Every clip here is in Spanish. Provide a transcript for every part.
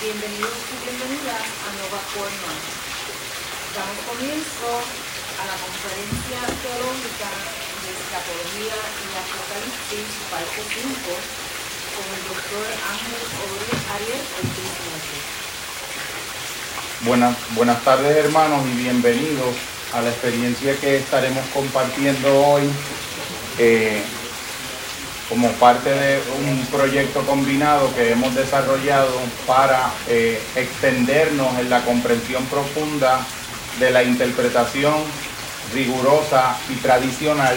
Bienvenidos y bienvenidas a Nova Forma. Damos comienzo a la conferencia teológica de Escatología y Apocalipsis, parte 5, con el doctor Ángel Ariel Ortiz Buenas, buenas tardes hermanos y bienvenidos a la experiencia que estaremos compartiendo hoy. Eh, como parte de un proyecto combinado que hemos desarrollado para eh, extendernos en la comprensión profunda de la interpretación rigurosa y tradicional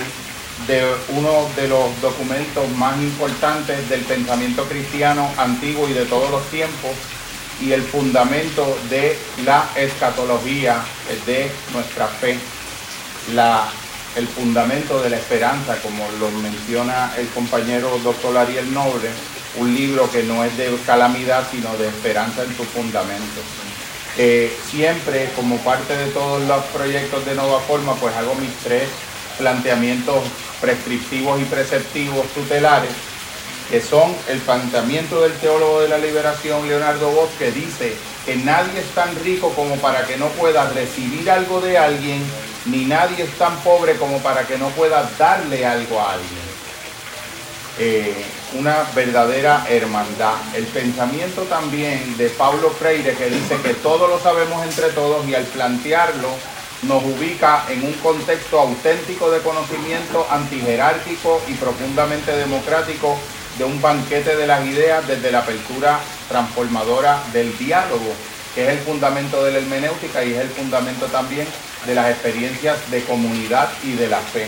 de uno de los documentos más importantes del pensamiento cristiano antiguo y de todos los tiempos y el fundamento de la escatología de nuestra fe. La el fundamento de la esperanza, como lo menciona el compañero doctor Ariel Noble, un libro que no es de calamidad, sino de esperanza en su fundamento. Eh, siempre, como parte de todos los proyectos de Nova Forma, pues hago mis tres planteamientos prescriptivos y preceptivos tutelares, que son el planteamiento del teólogo de la liberación, Leonardo Bosch, que dice que nadie es tan rico como para que no pueda recibir algo de alguien ni nadie es tan pobre como para que no pueda darle algo a alguien. Eh, una verdadera hermandad. El pensamiento también de Pablo Freire que dice que todo lo sabemos entre todos y al plantearlo nos ubica en un contexto auténtico de conocimiento antijerárquico y profundamente democrático de un banquete de las ideas desde la apertura transformadora del diálogo, que es el fundamento de la hermenéutica y es el fundamento también de las experiencias de comunidad y de la fe.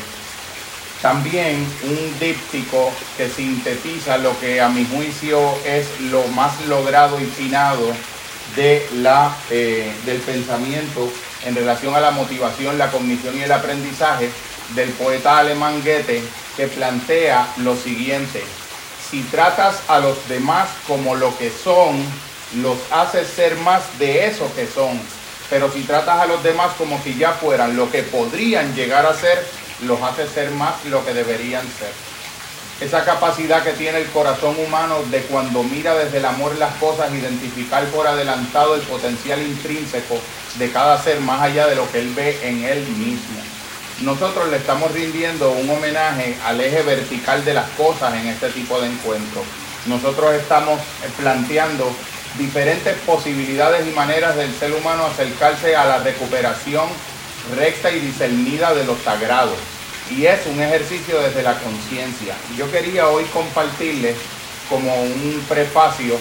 También un díptico que sintetiza lo que a mi juicio es lo más logrado y finado de la, eh, del pensamiento en relación a la motivación, la cognición y el aprendizaje del poeta alemán Goethe, que plantea lo siguiente, si tratas a los demás como lo que son, los haces ser más de eso que son pero si tratas a los demás como si ya fueran lo que podrían llegar a ser, los hace ser más lo que deberían ser. Esa capacidad que tiene el corazón humano de cuando mira desde el amor las cosas, identificar por adelantado el potencial intrínseco de cada ser más allá de lo que él ve en él mismo. Nosotros le estamos rindiendo un homenaje al eje vertical de las cosas en este tipo de encuentros. Nosotros estamos planteando diferentes posibilidades y maneras del ser humano acercarse a la recuperación recta y discernida de los sagrados. Y es un ejercicio desde la conciencia. Yo quería hoy compartirles como un prefacio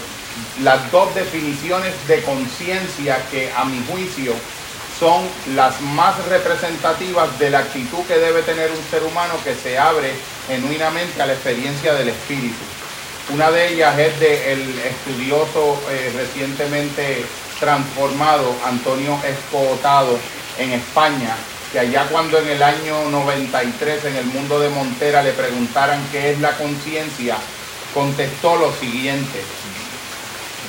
las dos definiciones de conciencia que a mi juicio son las más representativas de la actitud que debe tener un ser humano que se abre genuinamente a la experiencia del espíritu. Una de ellas es del estudioso eh, recientemente transformado Antonio Escotado en España, que allá cuando en el año 93 en el mundo de Montera le preguntaran qué es la conciencia, contestó lo siguiente.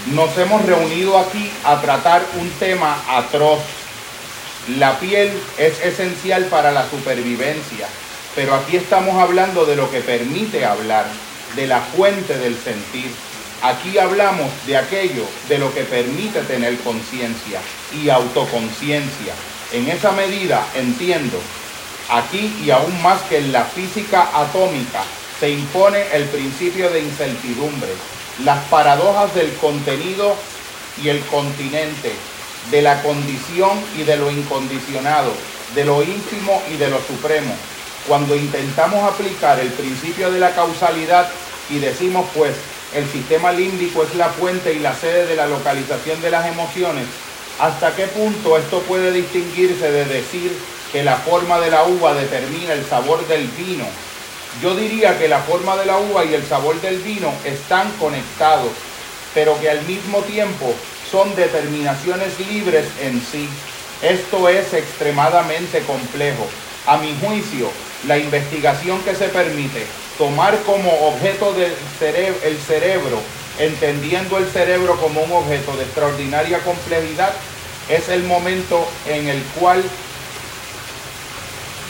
Nos hemos reunido aquí a tratar un tema atroz. La piel es esencial para la supervivencia, pero aquí estamos hablando de lo que permite hablar de la fuente del sentir. Aquí hablamos de aquello de lo que permite tener conciencia y autoconciencia. En esa medida entiendo, aquí y aún más que en la física atómica, se impone el principio de incertidumbre, las paradojas del contenido y el continente, de la condición y de lo incondicionado, de lo íntimo y de lo supremo. Cuando intentamos aplicar el principio de la causalidad y decimos pues el sistema límbico es la fuente y la sede de la localización de las emociones, ¿hasta qué punto esto puede distinguirse de decir que la forma de la uva determina el sabor del vino? Yo diría que la forma de la uva y el sabor del vino están conectados, pero que al mismo tiempo son determinaciones libres en sí. Esto es extremadamente complejo. A mi juicio, la investigación que se permite tomar como objeto del cerebro, el cerebro, entendiendo el cerebro como un objeto de extraordinaria complejidad, es el momento en el cual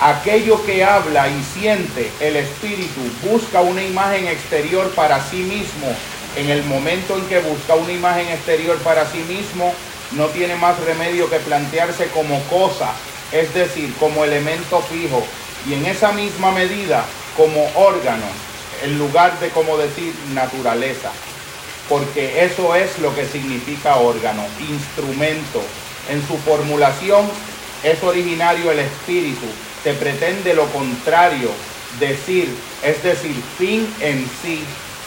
aquello que habla y siente el espíritu busca una imagen exterior para sí mismo en el momento en que busca una imagen exterior para sí mismo, no tiene más remedio que plantearse como cosa, es decir, como elemento fijo, y en esa misma medida como órgano, en lugar de como decir naturaleza, porque eso es lo que significa órgano, instrumento. En su formulación es originario el espíritu, se pretende lo contrario, decir, es decir, fin en sí,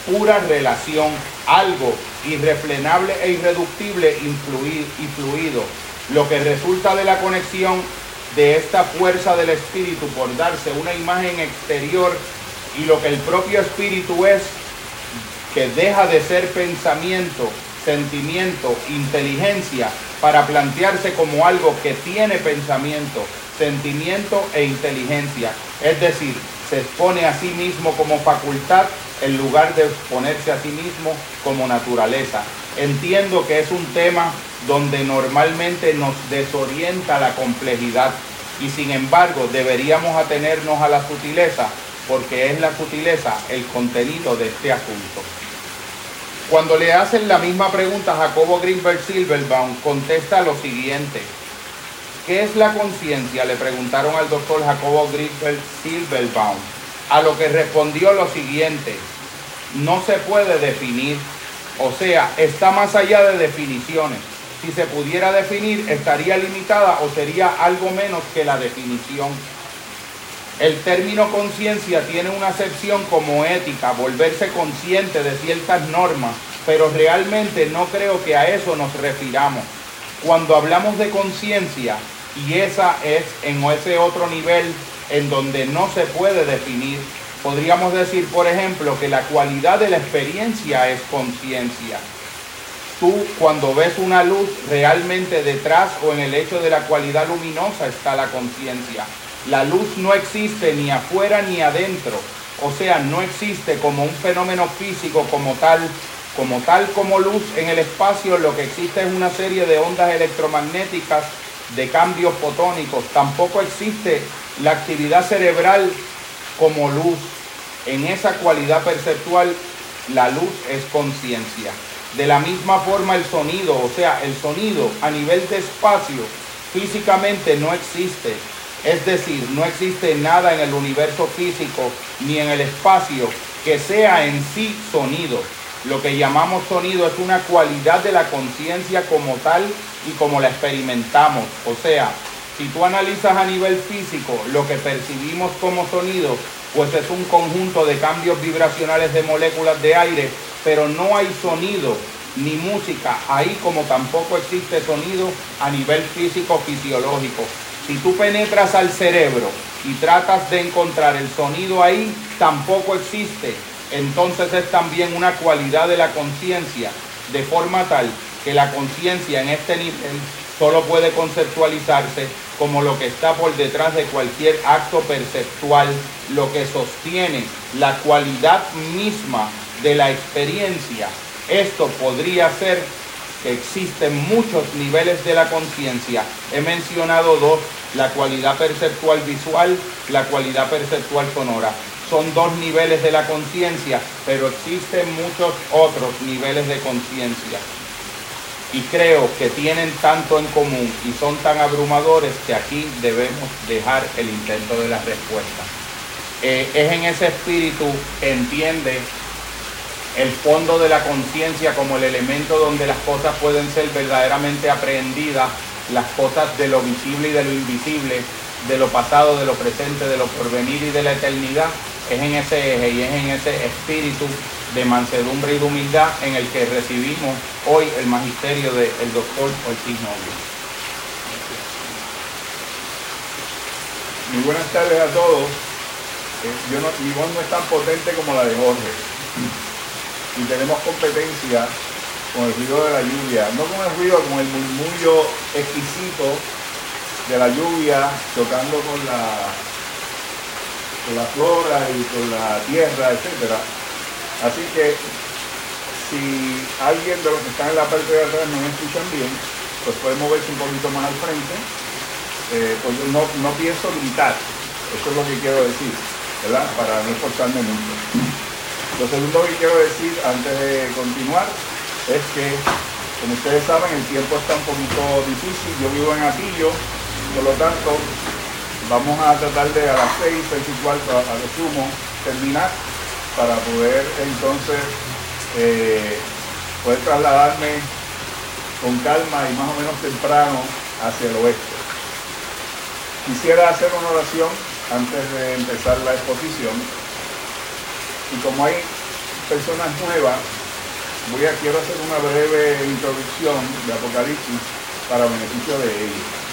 pura relación, algo irrefrenable e irreductible y fluido, lo que resulta de la conexión de esta fuerza del espíritu por darse una imagen exterior y lo que el propio espíritu es, que deja de ser pensamiento, sentimiento, inteligencia, para plantearse como algo que tiene pensamiento, sentimiento e inteligencia. Es decir, se expone a sí mismo como facultad en lugar de exponerse a sí mismo como naturaleza. Entiendo que es un tema donde normalmente nos desorienta la complejidad y sin embargo deberíamos atenernos a la sutileza porque es la sutileza el contenido de este asunto. Cuando le hacen la misma pregunta a Jacobo Greenberg Silverbaum, contesta lo siguiente. ¿Qué es la conciencia? Le preguntaron al doctor Jacobo Greenberg Silverbaum. A lo que respondió lo siguiente. No se puede definir. O sea, está más allá de definiciones. Si se pudiera definir, estaría limitada o sería algo menos que la definición. El término conciencia tiene una acepción como ética, volverse consciente de ciertas normas, pero realmente no creo que a eso nos refiramos. Cuando hablamos de conciencia, y esa es en ese otro nivel en donde no se puede definir, podríamos decir, por ejemplo, que la cualidad de la experiencia es conciencia. Tú cuando ves una luz, realmente detrás o en el hecho de la cualidad luminosa está la conciencia. La luz no existe ni afuera ni adentro, o sea, no existe como un fenómeno físico como tal, como tal como luz en el espacio, lo que existe es una serie de ondas electromagnéticas de cambios fotónicos. Tampoco existe la actividad cerebral como luz. En esa cualidad perceptual, la luz es conciencia. De la misma forma el sonido, o sea, el sonido a nivel de espacio físicamente no existe. Es decir, no existe nada en el universo físico ni en el espacio que sea en sí sonido. Lo que llamamos sonido es una cualidad de la conciencia como tal y como la experimentamos. O sea, si tú analizas a nivel físico lo que percibimos como sonido, pues es un conjunto de cambios vibracionales de moléculas de aire, pero no hay sonido ni música ahí como tampoco existe sonido a nivel físico fisiológico. Si tú penetras al cerebro y tratas de encontrar el sonido ahí, tampoco existe. Entonces es también una cualidad de la conciencia, de forma tal que la conciencia en este nivel solo puede conceptualizarse como lo que está por detrás de cualquier acto perceptual, lo que sostiene la cualidad misma de la experiencia. Esto podría ser que existen muchos niveles de la conciencia. He mencionado dos la cualidad perceptual visual, la cualidad perceptual sonora. Son dos niveles de la conciencia, pero existen muchos otros niveles de conciencia. Y creo que tienen tanto en común y son tan abrumadores que aquí debemos dejar el intento de la respuesta. Eh, es en ese espíritu que entiende el fondo de la conciencia como el elemento donde las cosas pueden ser verdaderamente aprehendidas las cosas de lo visible y de lo invisible, de lo pasado, de lo presente, de lo porvenir y de la eternidad, es en ese eje y es en ese espíritu de mansedumbre y de humildad en el que recibimos hoy el magisterio del doctor Ortiz Novio. Muy buenas tardes a todos. Eh, mi voz no es tan potente como la de Jorge. Y tenemos competencia con el ruido de la lluvia, no con el ruido, con el murmullo exquisito de la lluvia chocando con la, con la flora y con la tierra, etc. Así que si alguien de los que están en la parte de atrás no me escuchan bien, pues puede moverse un poquito más al frente. Eh, pues no, no pienso gritar, eso es lo que quiero decir, ¿verdad? Para no esforzarme mucho. Lo segundo que quiero decir antes de continuar es que, como ustedes saben, el tiempo está un poquito difícil. Yo vivo en Atillo, por lo tanto, vamos a tratar de a las seis, seis y cuarto, a, lo sumo, terminar para poder entonces eh, poder trasladarme con calma y más o menos temprano hacia el oeste. Quisiera hacer una oración antes de empezar la exposición. Y como hay personas nuevas, voy a quiero hacer una breve introducción de Apocalipsis para beneficio de ellos.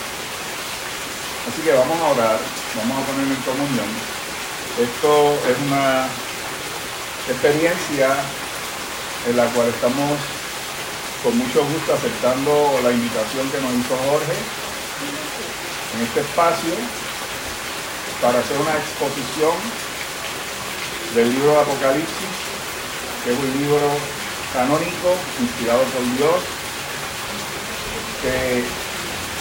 Así que vamos a orar, vamos a poner en comunión. Esto es una experiencia en la cual estamos con mucho gusto aceptando la invitación que nos hizo Jorge en este espacio para hacer una exposición del libro de Apocalipsis, que es un libro canónico, inspirado por Dios,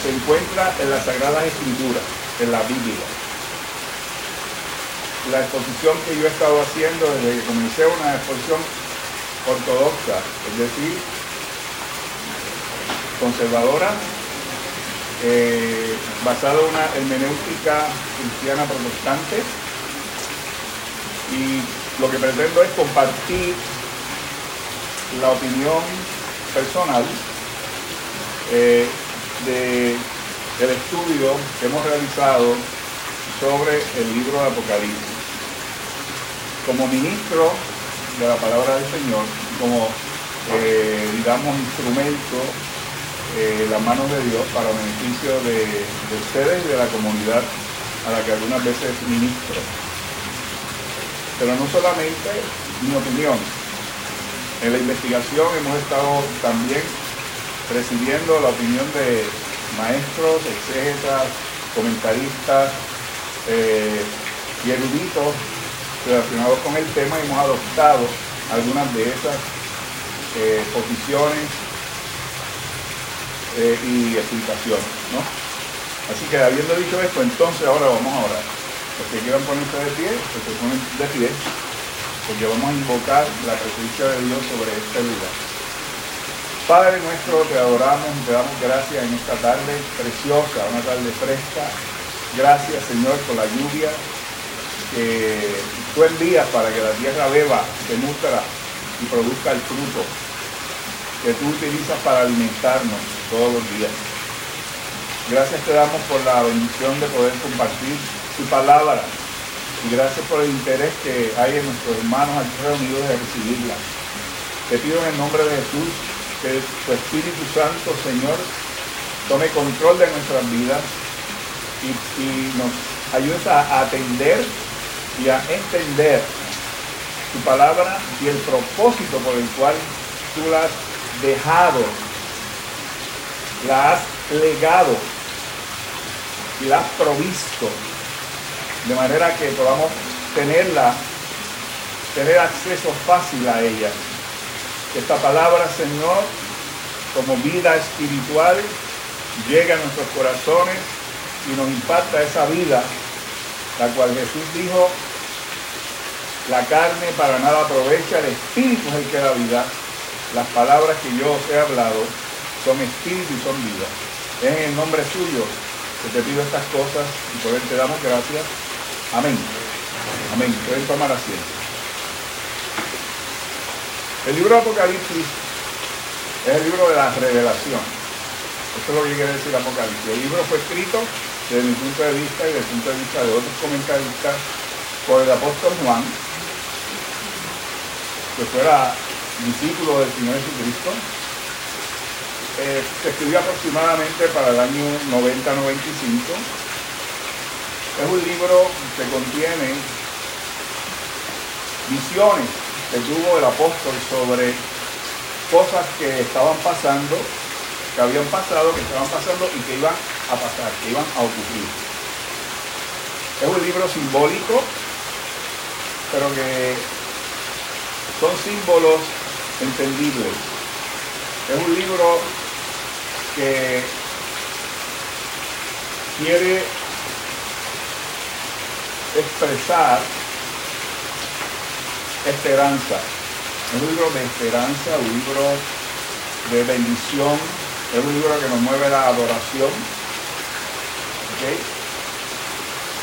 se encuentra en las Sagradas Escrituras, en la Biblia. La exposición que yo he estado haciendo desde que comencé una exposición ortodoxa, es decir, conservadora, eh, basada en una hermenéutica cristiana protestante. Y lo que pretendo es compartir la opinión personal eh, del estudio que hemos realizado sobre el libro de Apocalipsis. Como ministro de la palabra del Señor, como, eh, digamos, instrumento eh, las manos de Dios para beneficio de, ustedes y de la comunidad a la que algunas veces ministro. Pero no solamente mi opinión. En la investigación hemos estado también recibiendo la opinión de maestros, exégetas, comentaristas eh, y eruditos relacionados con el tema y hemos adoptado algunas de esas eh, posiciones eh, y explicaciones. ¿no? Así que habiendo dicho esto, entonces ahora vamos a orar. Los que quieran ponerse de pie, pues se ponen de pie, porque vamos a invocar la presencia de Dios sobre este lugar. Padre nuestro, te adoramos y te damos gracias en esta tarde preciosa, una tarde fresca. Gracias Señor por la lluvia que tú envías para que la tierra beba, se nutra y produzca el fruto que tú utilizas para alimentarnos todos los días. Gracias te damos por la bendición de poder compartir tu palabra y gracias por el interés que hay en nuestros hermanos aquí reunidos de recibirla. Te pido en el nombre de Jesús que tu Espíritu Santo, Señor, tome control de nuestras vidas y, nos ayude a atender y a entender tu palabra y el propósito por el cual tú la has dejado la has legado y la has provisto de manera que podamos tenerla, tener acceso fácil a ella. Esta palabra, Señor, como vida espiritual, llegue a nuestros corazones y nos impacta esa vida, la cual Jesús dijo, la carne para nada aprovecha, el espíritu es el que da vida. Las palabras que yo os he hablado son espíritu y son vida. En el nombre suyo que te pido estas cosas y por él te damos gracias. Amén. Amén. Pueden tomar asiento. El libro de Apocalipsis es el libro de la revelación. Esto es lo que quiere decir Apocalipsis. El libro fue escrito desde mi punto de vista y desde el punto de vista de otros comentaristas por el apóstol Juan, que fuera discípulo del Señor Jesucristo, eh, se escribió aproximadamente para el año 90-95. Es un libro que contiene visiones que tuvo el apóstol sobre cosas que estaban pasando, que habían pasado, que estaban pasando y que iban a pasar, que iban a ocurrir. Es un libro simbólico, pero que son símbolos entendibles. Es un libro que quiere expresar esperanza. Es un libro de esperanza, un libro de bendición, es un libro que nos mueve la adoración.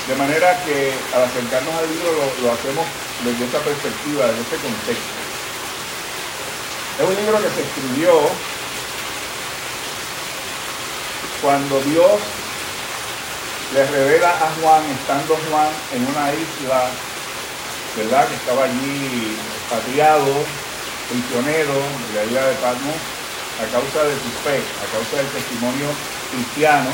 De manera que al acercarnos al libro lo, hacemos desde esta perspectiva, desde este contexto. Es un libro que se escribió cuando Dios le revela a Juan, estando Juan en una isla, ¿verdad? Que estaba allí expatriado, prisionero de la isla de Patmos, a causa de su fe, a causa del testimonio cristiano.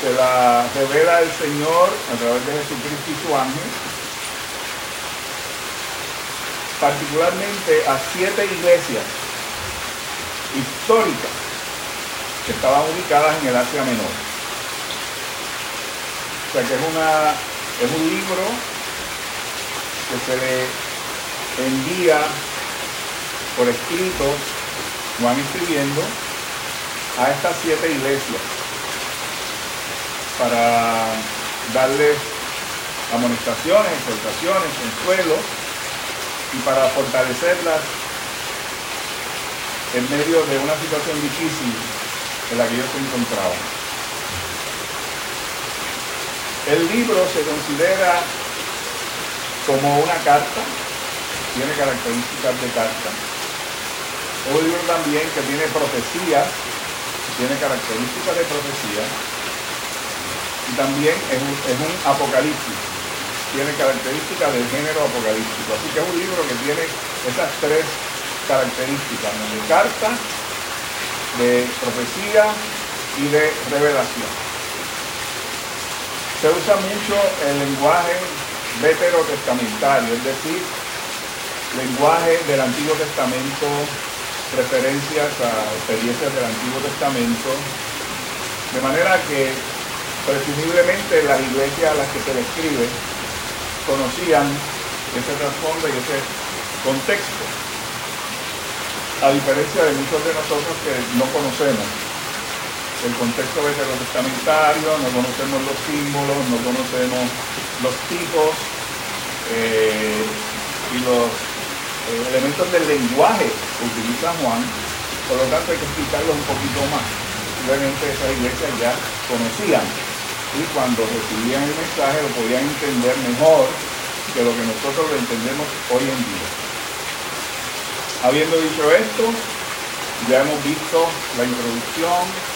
Se la revela el Señor a través de Jesucristo y su ángel, particularmente a siete iglesias históricas que estaban ubicadas en el Asia Menor. O sea que es, una, es un libro que se le envía por escrito, van escribiendo, a estas siete iglesias para darles amonestaciones, exhortaciones, consuelo y para fortalecerlas en medio de una situación difícil en la que ellos se encontraban. El libro se considera como una carta, tiene características de carta. Es un libro también que tiene profecía, tiene características de profecía. Y también es un, apocalipsis, tiene características del género apocalíptico. Así que es un libro que tiene esas tres características, de carta, de profecía y de revelación. Se usa mucho el lenguaje veterotestamentario, es decir, lenguaje del Antiguo Testamento, referencias a experiencias del Antiguo Testamento, de manera que presumiblemente las iglesias a las que se le escribe conocían ese trasfondo y ese contexto, a diferencia de muchos de nosotros que no conocemos el contexto veterotestamentario, no conocemos los símbolos, no conocemos los tipos eh, y los eh, elementos del lenguaje que utiliza Juan, por lo tanto hay que explicarlo un poquito más. Obviamente esas iglesias ya conocían y cuando recibían el mensaje lo podían entender mejor que lo que nosotros lo entendemos hoy en día. Habiendo dicho esto, ya hemos visto la introducción,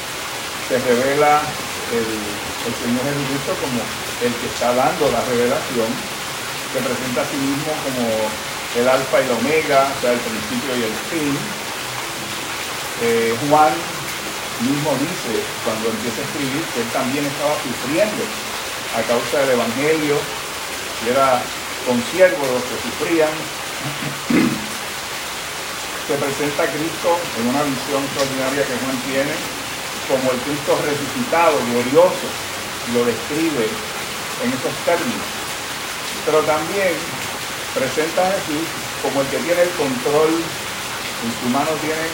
se revela el, Señor Jesucristo como el que está dando la revelación, se presenta a sí mismo como el alfa y la omega, o sea, el principio y el fin. Eh, Juan mismo dice, cuando empieza a escribir, que él también estaba sufriendo a causa del Evangelio, y era consiervo de los que sufrían. Se presenta a Cristo en una visión extraordinaria que Juan tiene, como el Cristo resucitado, glorioso, lo describe en esos términos. Pero también presenta a Jesús como el que tiene el control, en su mano tiene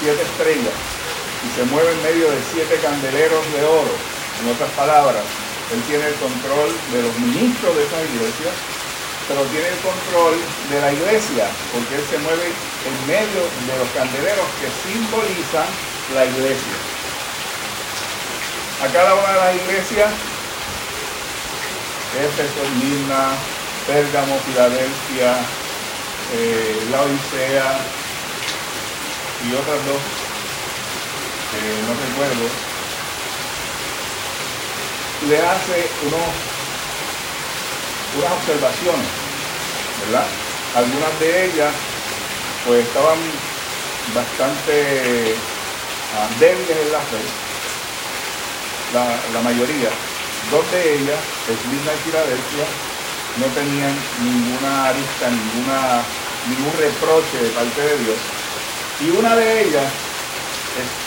siete estrellas y se mueve en medio de siete candeleros de oro. En otras palabras, él tiene el control de los ministros de esas iglesias, pero tiene el control de la iglesia, porque él se mueve en medio de los candeleros que simbolizan la iglesia a cada una de las iglesias, Éfeso, Mirna, Pérgamo, Filadelfia, eh, la Odisea y otras dos no recuerdo, le hace unos, unas observaciones, ¿verdad? Algunas de ellas pues estaban bastante ah, débiles en la fe la, mayoría, dos de ellas, Esmirna y Filadelfia, no tenían ninguna arista, ninguna, ningún reproche de parte de Dios. Y una de ellas,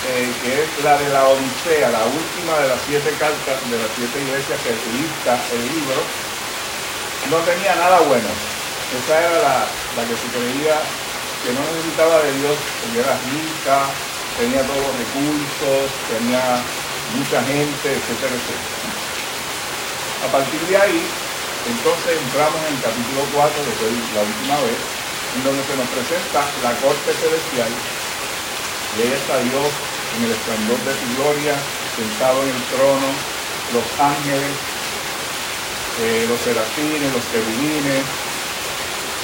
eh, que es la de la Odisea, la última de las siete cartas de las siete iglesias que lista el libro, no tenía nada bueno. Esa era la, la que se creía que no necesitaba de Dios, porque era rica, tenía todos los recursos, tenía mucha gente, etcétera, etcétera. A partir de ahí, entonces entramos en el capítulo 4, que fue la última vez, en donde se nos presenta la corte celestial, y ahí está Dios en el esplendor de su gloria, sentado en el trono, los ángeles, eh, los serafines, los querubines,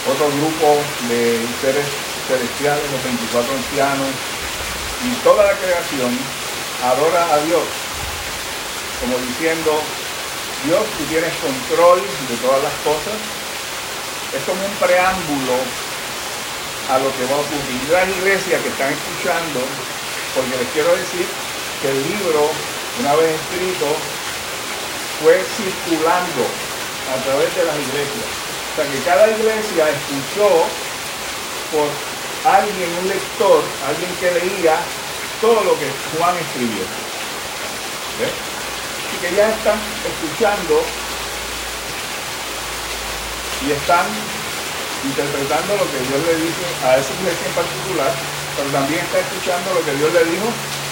otro grupo de seres celestiales, los 24 ancianos, y toda la creación adora a Dios, como diciendo, Dios, tú tienes control de todas las cosas. Es como un preámbulo a lo que va a ocurrir. Las iglesias que están escuchando, porque les quiero decir que el libro, una vez escrito, fue circulando a través de las iglesias. O sea que cada iglesia escuchó por alguien, un lector, alguien que leía todo lo que Juan escribió. Y que ya están escuchando y están interpretando lo que Dios le dice a esa iglesia en particular, pero también está escuchando lo que Dios le dijo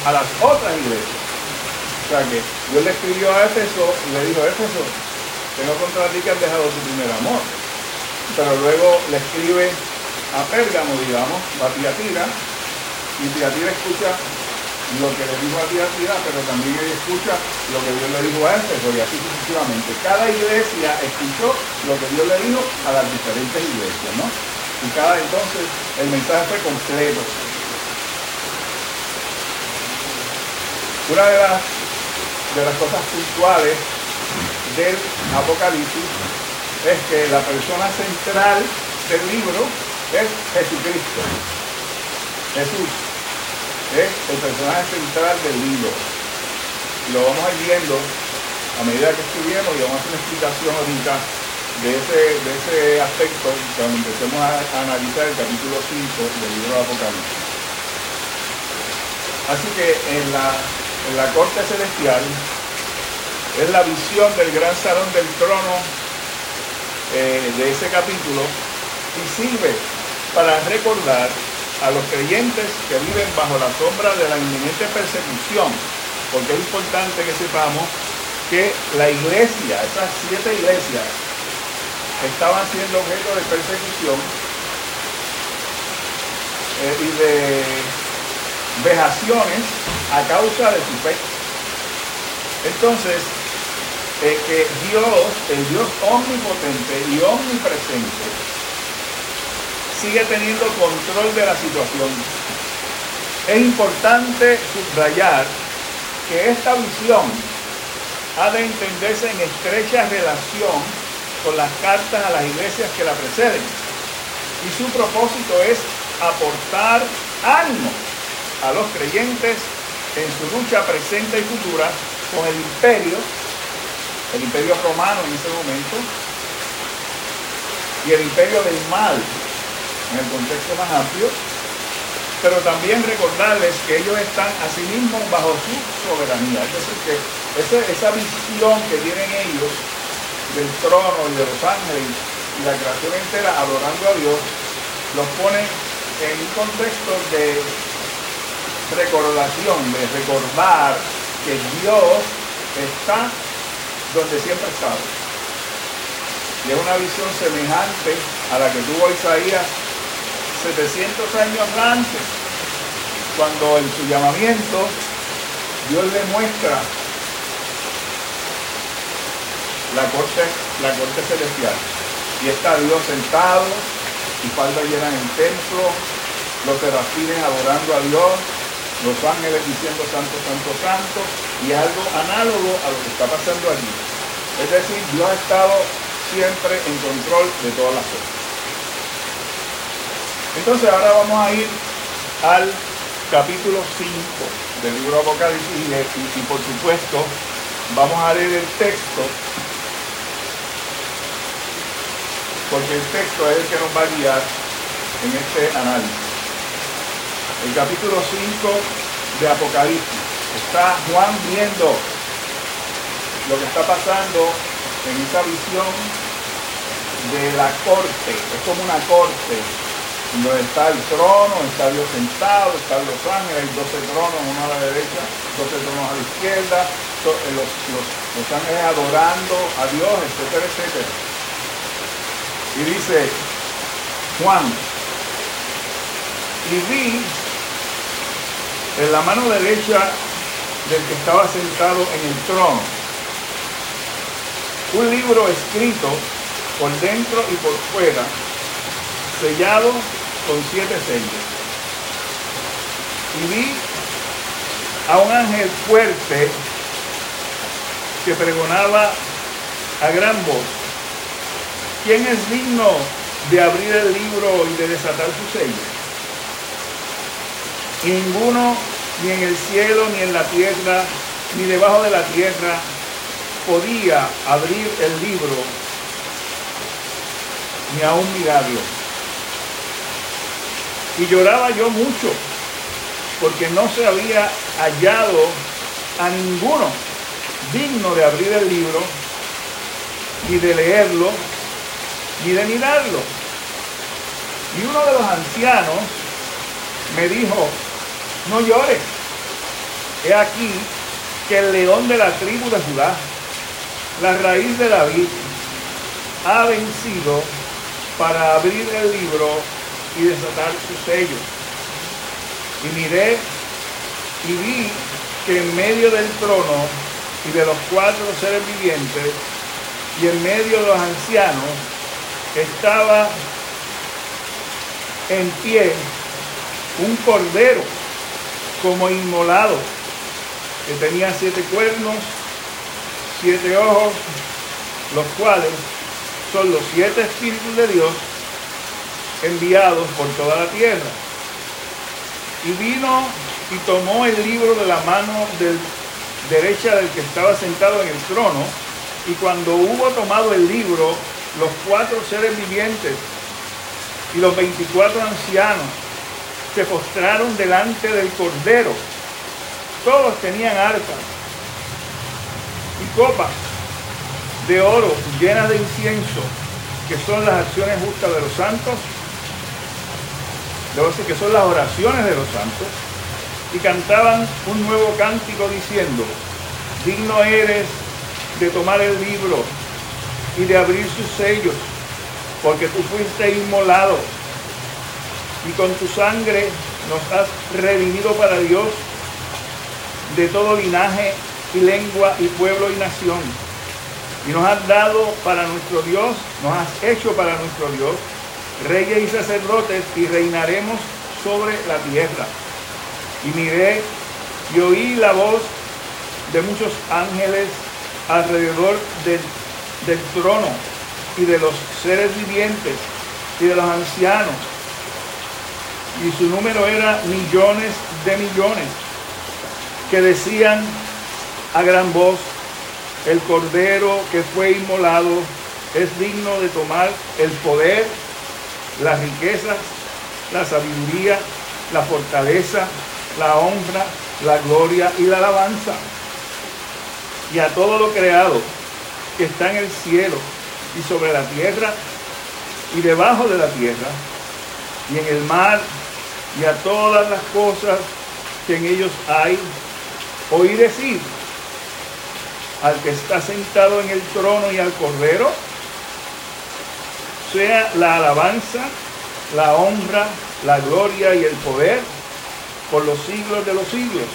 a las otras iglesias. O sea que Dios le escribió a Éfeso y le dijo, Éfeso, tengo contra ti que has dejado tu primer amor. Pero luego le escribe a Pérgamo, digamos, a Tiatira, y Tiatira escucha lo que le dijo a Tiatira, pero también ella escucha lo que Dios le dijo a Éfeso, y así sucesivamente. Cada iglesia escuchó lo que Dios le dijo a las diferentes iglesias, ¿no? Y cada entonces el mensaje fue completo. Una de las, de las cosas puntuales del Apocalipsis es que la persona central del libro es Jesucristo. Jesús es el personaje central del libro. Lo vamos a ir viendo a medida que estudiemos y vamos a hacer una explicación ahorita de ese, de ese aspecto cuando empecemos a, analizar el capítulo 5 del libro de Apocalipsis. Así que en la, en la corte celestial es la visión del gran salón del trono eh, de ese capítulo y sirve para recordar a los creyentes que viven bajo la sombra de la inminente persecución, porque es importante que sepamos que la iglesia, esas siete iglesias, estaban siendo objeto de persecución eh, y de vejaciones a causa de su fe. Entonces, eh, que Dios, el Dios omnipotente y omnipresente, sigue teniendo control de la situación. Es importante subrayar que esta visión ha de entenderse en estrecha relación con las cartas a las iglesias que la preceden. Y su propósito es aportar ánimo a los creyentes en su lucha presente y futura con el imperio, el imperio romano en ese momento, y el imperio del mal en el contexto más amplio, pero también recordarles que ellos están a sí mismos bajo su soberanía. Es decir, que esa, visión que tienen ellos del trono y de los ángeles y la creación entera adorando a Dios, los pone en un contexto de recordación, de recordar que Dios está donde siempre ha estado. Y es una visión semejante a la que tuvo Isaías 700 años antes, cuando en su llamamiento Dios le muestra la corte, la corte celestial. Y está Dios sentado y falda llena en el templo, los serafines adorando a Dios, los ángeles diciendo santo, santo, santo, y algo análogo a lo que está pasando allí. Es decir, Dios ha estado siempre en control de todas las cosas. Entonces ahora vamos a ir al capítulo 5 del libro de Apocalipsis y, por supuesto vamos a leer el texto porque el texto es el que nos va a guiar en este análisis. El capítulo 5 de Apocalipsis. Está Juan viendo lo que está pasando en esa visión de la corte. Es como una corte donde está el trono, está Dios sentado, están los ángeles, hay 12 tronos, uno a la derecha, 12 tronos a la izquierda, eh, los, ángeles adorando a Dios, etcétera, etcétera. Y dice Juan, y vi en la mano derecha del que estaba sentado en el trono un libro escrito por dentro y por fuera, sellado con siete sellos. Y vi a un ángel fuerte que pregonaba a gran voz, ¿quién es digno de abrir el libro y de desatar su sello? Y ninguno, ni en el cielo, ni en la tierra, ni debajo de la tierra, podía abrir el libro, ni aún mirarlo. Y lloraba yo mucho, porque no se había hallado a ninguno digno de abrir el libro, ni de leerlo, ni de mirarlo. Y uno de los ancianos me dijo, no llores, he aquí que el león de la tribu de Judá, la raíz de David, ha vencido para abrir el libro y desatar sus sellos. Y miré y vi que en medio del trono y de los cuatro seres vivientes y en medio de los ancianos estaba en pie un cordero como inmolado que tenía siete cuernos, siete ojos, los cuales son los siete espíritus de Dios enviados por toda la tierra. Y vino y tomó el libro de la mano del derecha del que estaba sentado en el trono, y cuando hubo tomado el libro, los cuatro seres vivientes y los veinticuatro ancianos se postraron delante del cordero. Todos tenían arpas y copas de oro llenas de incienso, que son las acciones justas de los santos, debo decir que son las oraciones de los santos, y cantaban un nuevo cántico diciendo, digno eres de tomar el libro y de abrir sus sellos, porque tú fuiste inmolado y con tu sangre nos has redimido para Dios de todo linaje y lengua y pueblo y nación. Y nos has dado para nuestro Dios, nos has hecho para nuestro Dios, reyes y sacerdotes, y reinaremos sobre la tierra. Y miré y oí la voz de muchos ángeles alrededor del, trono y de los seres vivientes y de los ancianos. Y su número era millones de millones, que decían a gran voz, el cordero que fue inmolado es digno de tomar el poder, las riquezas, la sabiduría, la fortaleza, la honra, la gloria y la alabanza. Y a todo lo creado que está en el cielo y sobre la tierra y debajo de la tierra y en el mar y a todas las cosas que en ellos hay, oí decir al que está sentado en el trono y al cordero, sea la alabanza, la honra, la gloria y el poder por los siglos de los siglos.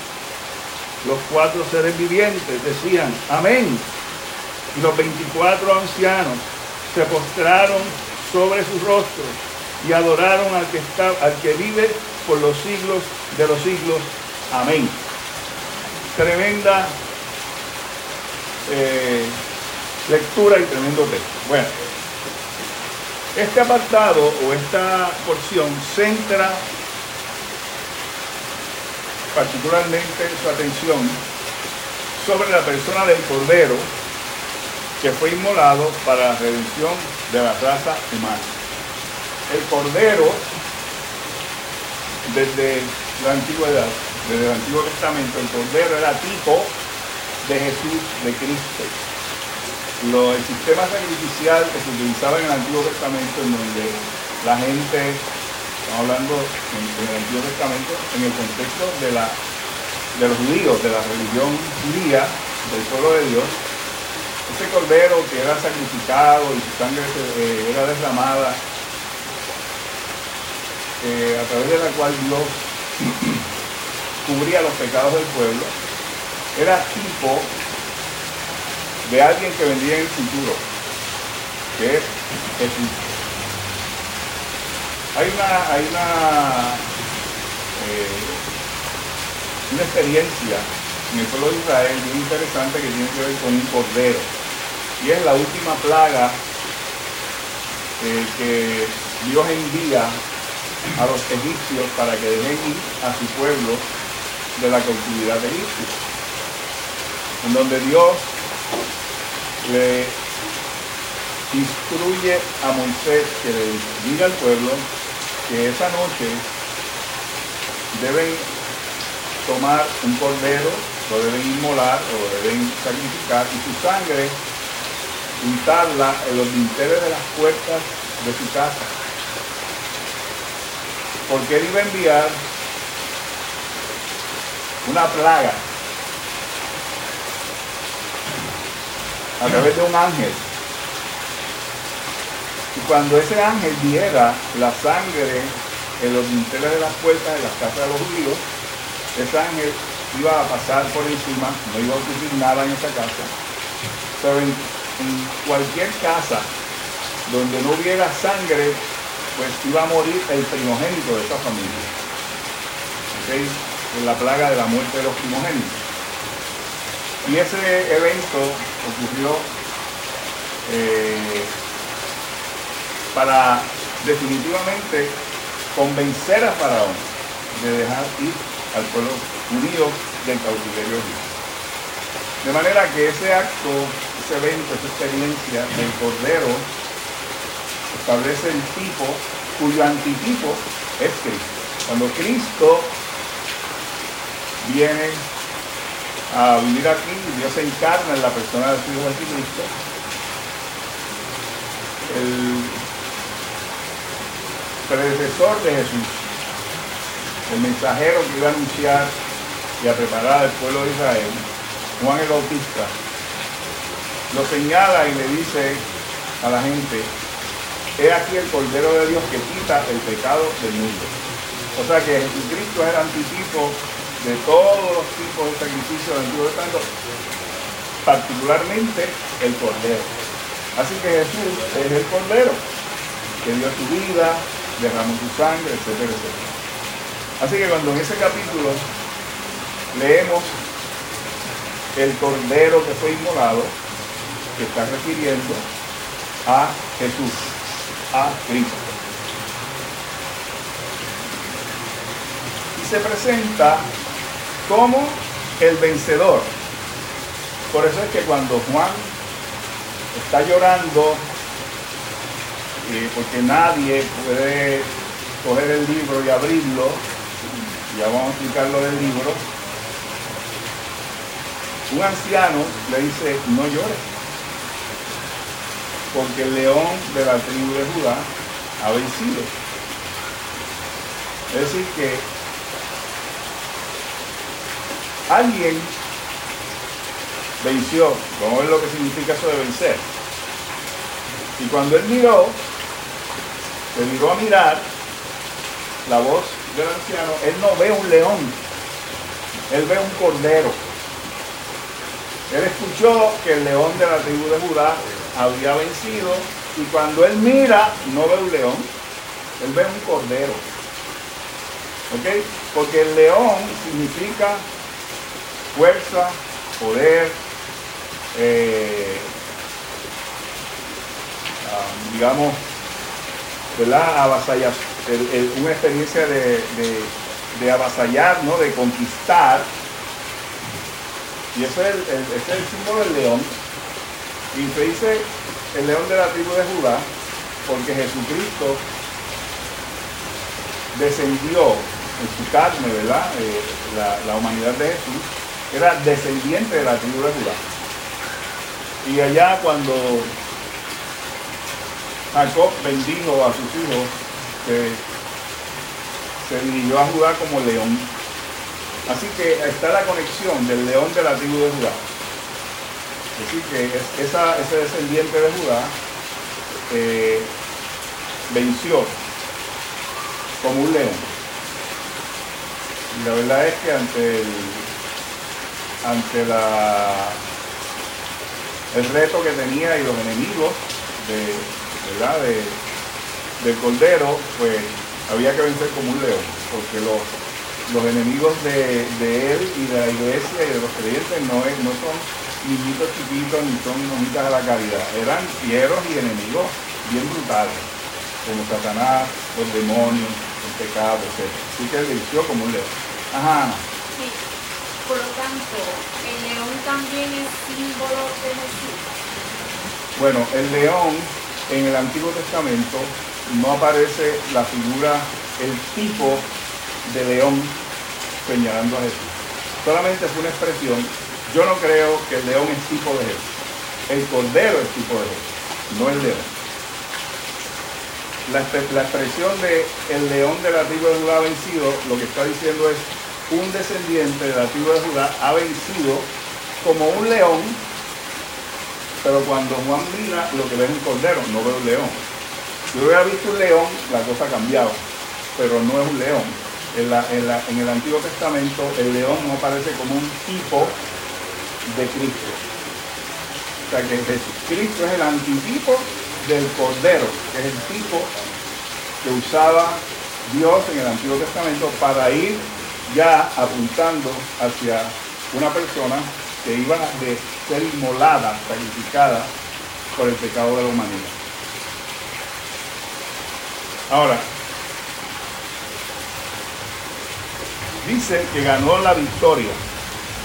Los cuatro seres vivientes decían, amén. Y los veinticuatro ancianos se postraron sobre sus rostros y adoraron al que, está, al que vive por los siglos de los siglos. Amén. Tremenda eh, lectura y tremendo texto. Bueno, este apartado o esta porción centra particularmente su atención sobre la persona del Cordero que fue inmolado para la redención de la raza humana. El Cordero, desde la antigüedad, desde el Antiguo Testamento, el Cordero era tipo de Jesús, de Cristo. Lo, el sistema sacrificial que se utilizaba en el Antiguo Testamento, en donde la gente Estamos hablando en, el Antiguo Testamento en el contexto de, la, de los judíos, de la religión judía, del pueblo de Dios. ese cordero que era sacrificado y su sangre eh, era derramada, eh, a través de la cual Dios cubría los pecados del pueblo, era tipo de alguien que vendría en el futuro, que es Jesús. Hay una, hay una, eh, una experiencia en el pueblo de Israel muy interesante que tiene que ver con un cordero. Y es la última plaga eh, que Dios envía a los egipcios para que dejen ir a su pueblo de la cautividad de Egipto. En donde Dios le instruye a Moisés que le diga al pueblo que esa noche deben tomar un cordero, lo deben inmolar o deben sacrificar y su sangre untarla en los dinteles de las puertas de su casa. Porque él iba a enviar una plaga a través de un ángel. Y cuando ese ángel viera la sangre en los dinteles de las puertas de las casas de los judíos, ese ángel iba a pasar por encima, no iba a ocurrir nada en esa casa. Pero en, cualquier casa donde no hubiera sangre, pues iba a morir el primogénito de esa familia. En la plaga de la muerte de los primogénitos. Y ese evento ocurrió eh, para definitivamente convencer a Faraón de dejar ir al pueblo judío del cautiverio De manera que ese acto, ese evento, esa experiencia del Cordero establece el tipo cuyo antitipo es Cristo. Cuando Cristo viene a vivir aquí, Dios se encarna en la persona de su Hijo Jesucristo, el predecesor de Jesús, el mensajero que iba a anunciar y a preparar al pueblo de Israel, Juan el Bautista, lo señala y le dice a la gente, he aquí el Cordero de Dios que quita el pecado del mundo. O sea que Jesucristo es el anticipo de todos los tipos de sacrificios del Antiguo Testamento, particularmente el Cordero. Así que Jesús es el Cordero que dio su vida, derramó su sangre, etcétera, etcétera. Así que cuando en ese capítulo leemos el cordero que fue inmolado, que está refiriendo a Jesús, a Cristo. Y se presenta como el vencedor. Por eso es que cuando Juan está llorando, porque nadie puede coger el libro y abrirlo, ya vamos a explicar lo del libro, un anciano le dice, no llores, porque el león de la tribu de Judá ha vencido. Es decir, que alguien venció, vamos a ver lo que significa eso de vencer. Y cuando él miró, se miró a mirar, la voz del anciano, él no ve un león, él ve un cordero. Él escuchó que el león de la tribu de Judá había vencido y cuando él mira no ve un león, él ve un cordero. ¿Ok? Porque el león significa fuerza, poder, eh, ah, digamos, ¿verdad? Avasallar, una experiencia de, de, avasallar, ¿no? De conquistar. Y ese es el, símbolo del león. Y se dice el león de la tribu de Judá, porque Jesucristo descendió en su carne, ¿verdad? Eh, la, humanidad de Jesús era descendiente de la tribu de Judá. Y allá cuando Jacob bendijo a sus hijos, que se dirigió a Judá como león. Así que está la conexión del león de la tribu de Judá. Así que esa, ese descendiente de Judá eh, venció como un león. Y la verdad es que ante el, ante la, el reto que tenía y los enemigos de, ¿verdad? De, del cordero, pues había que vencer como un león, porque los, los enemigos de, él y de la iglesia y de los creyentes no, es, no son niñitos chiquitos ni son mojitas de la caridad, eran fieros y enemigos bien brutales, como Satanás, los demonios, el pecado, etc. Así que venció como un león. Ajá, por lo tanto, el león también es símbolo de Jesús. Bueno, el león en el Antiguo Testamento no aparece la figura, el tipo de león señalando a Jesús. Solamente fue una expresión. Yo no creo que el león es tipo de Jesús. El cordero es tipo de Jesús, no el león. La, expresión de el león de la tribu de Judá vencido, lo que está diciendo es un descendiente de la tribu de Judá ha vencido como un león, pero cuando Juan mira lo que ve es un cordero, no ve un león. Si hubiera visto un león, la cosa ha cambiado, pero no es un león. En, en el Antiguo Testamento el león no aparece como un tipo de Cristo. O sea que Cristo es el antitipo del Cordero, que es el tipo que usaba Dios en el Antiguo Testamento para ir ya apuntando hacia una persona que iba de ser inmolada, sacrificada por el pecado de la humanidad. Ahora, dice que ganó la victoria.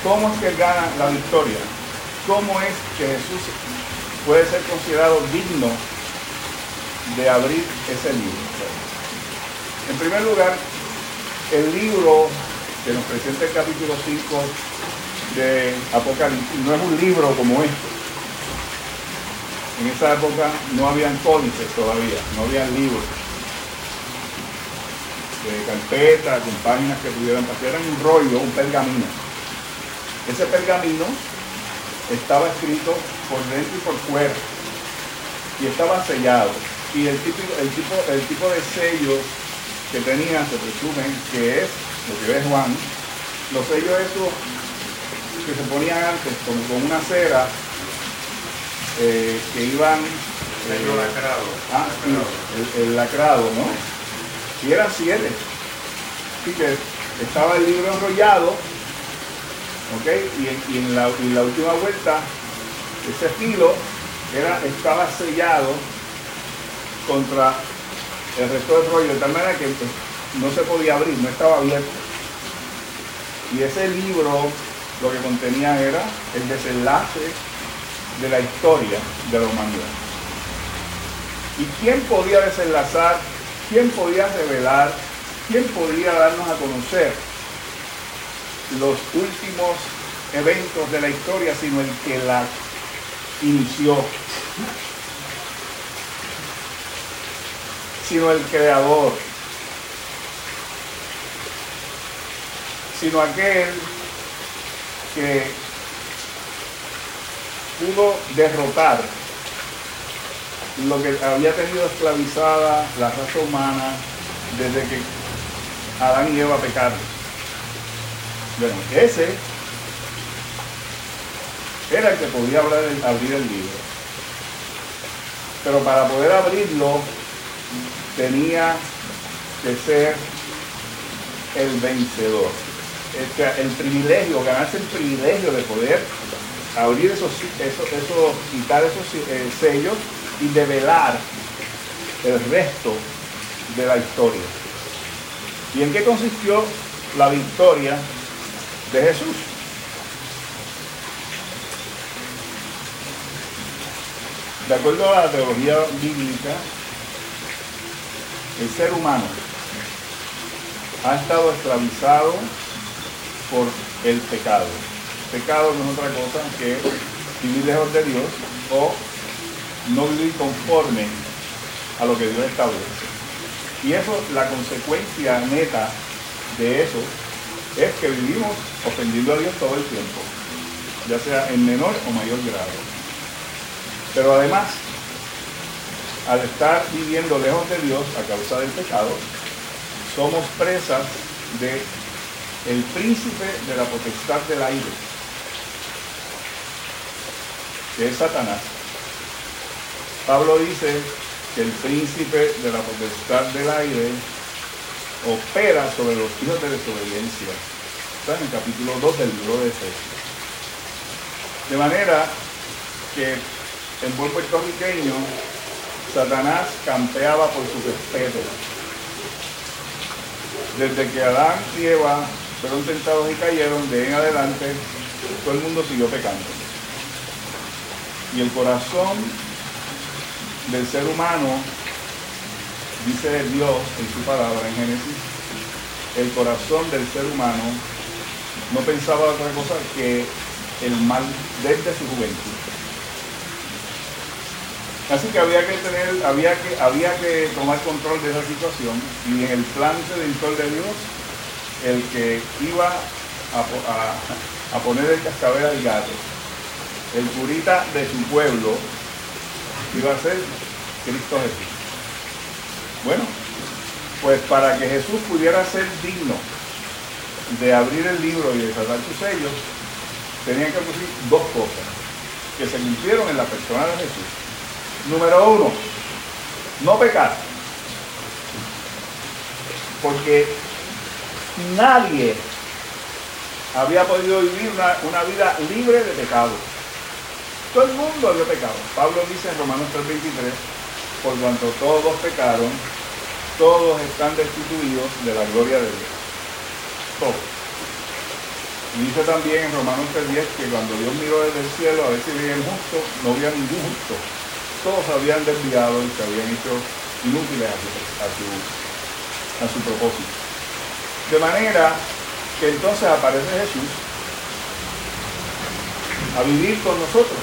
¿Cómo es que gana la victoria? ¿Cómo es que Jesús puede ser considerado digno de abrir ese libro? En primer lugar, el libro que nos presenta el capítulo 5 de Apocalipsis no es un libro como este. En esa época no habían códices todavía, no habían libros de carpetas, con páginas que pudieran pasar, era un rollo, un pergamino. Ese pergamino estaba escrito por dentro y por fuera y estaba sellado. Y el tipo, el tipo, el tipo de sellos que tenía se presume que es lo que ve Juan, los sellos esos que se ponían antes como con una cera eh, que iban eh, lacrado, ah, el, lacrado, ¿no? Y eran siete. Así que estaba el libro enrollado, ¿ok? Y, en, la, última vuelta, ese filo era, estaba sellado contra el resto del rollo, de tal manera que no se podía abrir, no estaba abierto. Y ese libro lo que contenía era el desenlace de la historia de la humanidad. ¿Y quién podía desenlazar? ¿Quién podía revelar? ¿Quién podía darnos a conocer los últimos eventos de la historia, sino el que la inició? Sino el creador, sino aquel que pudo derrotar lo que había tenido esclavizada la raza humana desde que Adán y Eva pecaron. Bueno, ese era el que podía abrir el libro. Pero para poder abrirlo tenía que ser el vencedor el privilegio, ganarse el privilegio de poder abrir esos, esos, quitar esos eh, sellos y develar el resto de la historia. ¿Y en qué consistió la victoria de Jesús? De acuerdo a la teología bíblica, el ser humano ha estado esclavizado por el pecado. Pecado no es otra cosa que vivir lejos de Dios o no vivir conforme a lo que Dios establece. Y eso, la consecuencia neta de eso es que vivimos ofendiendo a Dios todo el tiempo. ya sea en menor o mayor grado. Pero además, al estar viviendo lejos de Dios a causa del pecado, somos presas de el príncipe de la potestad del aire, que es Satanás. Pablo dice que el príncipe de la potestad del aire opera sobre los hijos de desobediencia. Está en el capítulo 2 del libro de Efesios. De manera que en buen puertorriqueño, Satanás campeaba por su respeto. Desde que Adán y Eva fueron tentados y cayeron, de en adelante, todo el mundo siguió pecando. Y el corazón del ser humano, dice Dios en su palabra en Génesis, el corazón del ser humano no pensaba otra cosa que el mal desde su juventud. Así que había que tener, había que, había que tomar control de esa situación y en el plan redentor de Dios, el que iba a, poner el cascabel al gato, el curita de su pueblo, iba a ser Cristo Jesús. Bueno, pues para que Jesús pudiera ser digno de abrir el libro y de sus sellos, tenían que decir dos cosas que se cumplieron en la persona de Jesús. Número uno, no pecar. Porque nadie había podido vivir una, vida libre de pecado. Todo el mundo había pecado. Pablo dice en Romanos 3:23, por cuanto todos pecaron, todos están destituidos de la gloria de Dios. Todos. Y dice también en Romanos 3:10 que cuando Dios miró desde el cielo a ver si veía el justo, no había ningún justo. Todos habían desviado y se habían hecho inútiles a a su propósito. De manera que entonces aparece Jesús a vivir con nosotros.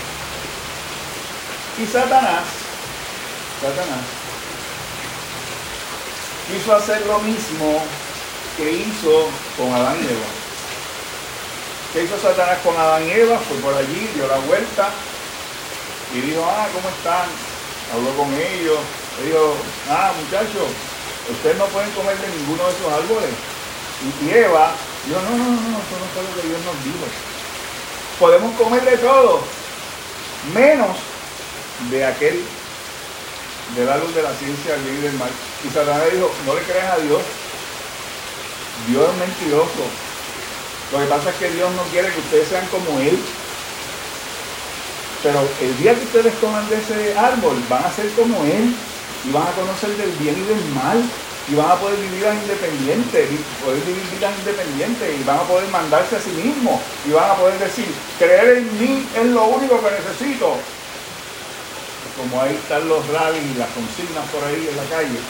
Y Satanás, Satanás, quiso hacer lo mismo que hizo con Adán y Eva. ¿Qué hizo Satanás con Adán y Eva? Fue por allí, dio la vuelta y dijo, ah, ¿cómo están? Habló con ellos, le dijo, ah, muchachos, ustedes no pueden comer de ninguno de esos árboles. Y Eva dijo, no, no, no, no, eso no fue lo que Dios nos dijo. Podemos comer de todo, menos de aquel de la luz de la ciencia del bien y del mal. Y Satanás dijo, no le creas a Dios. Dios es mentiroso. Lo que pasa es que Dios no quiere que ustedes sean como Él. Pero el día que ustedes coman de ese árbol, van a ser como Él. Y van a conocer del bien y del mal. Y van a poder vivir vidas independientes. Poder vivir vidas independientes. Y van a poder mandarse a sí mismos. Y van a poder decir, creer en mí es lo único que necesito como ahí están los rallies y las consignas por ahí en la calle.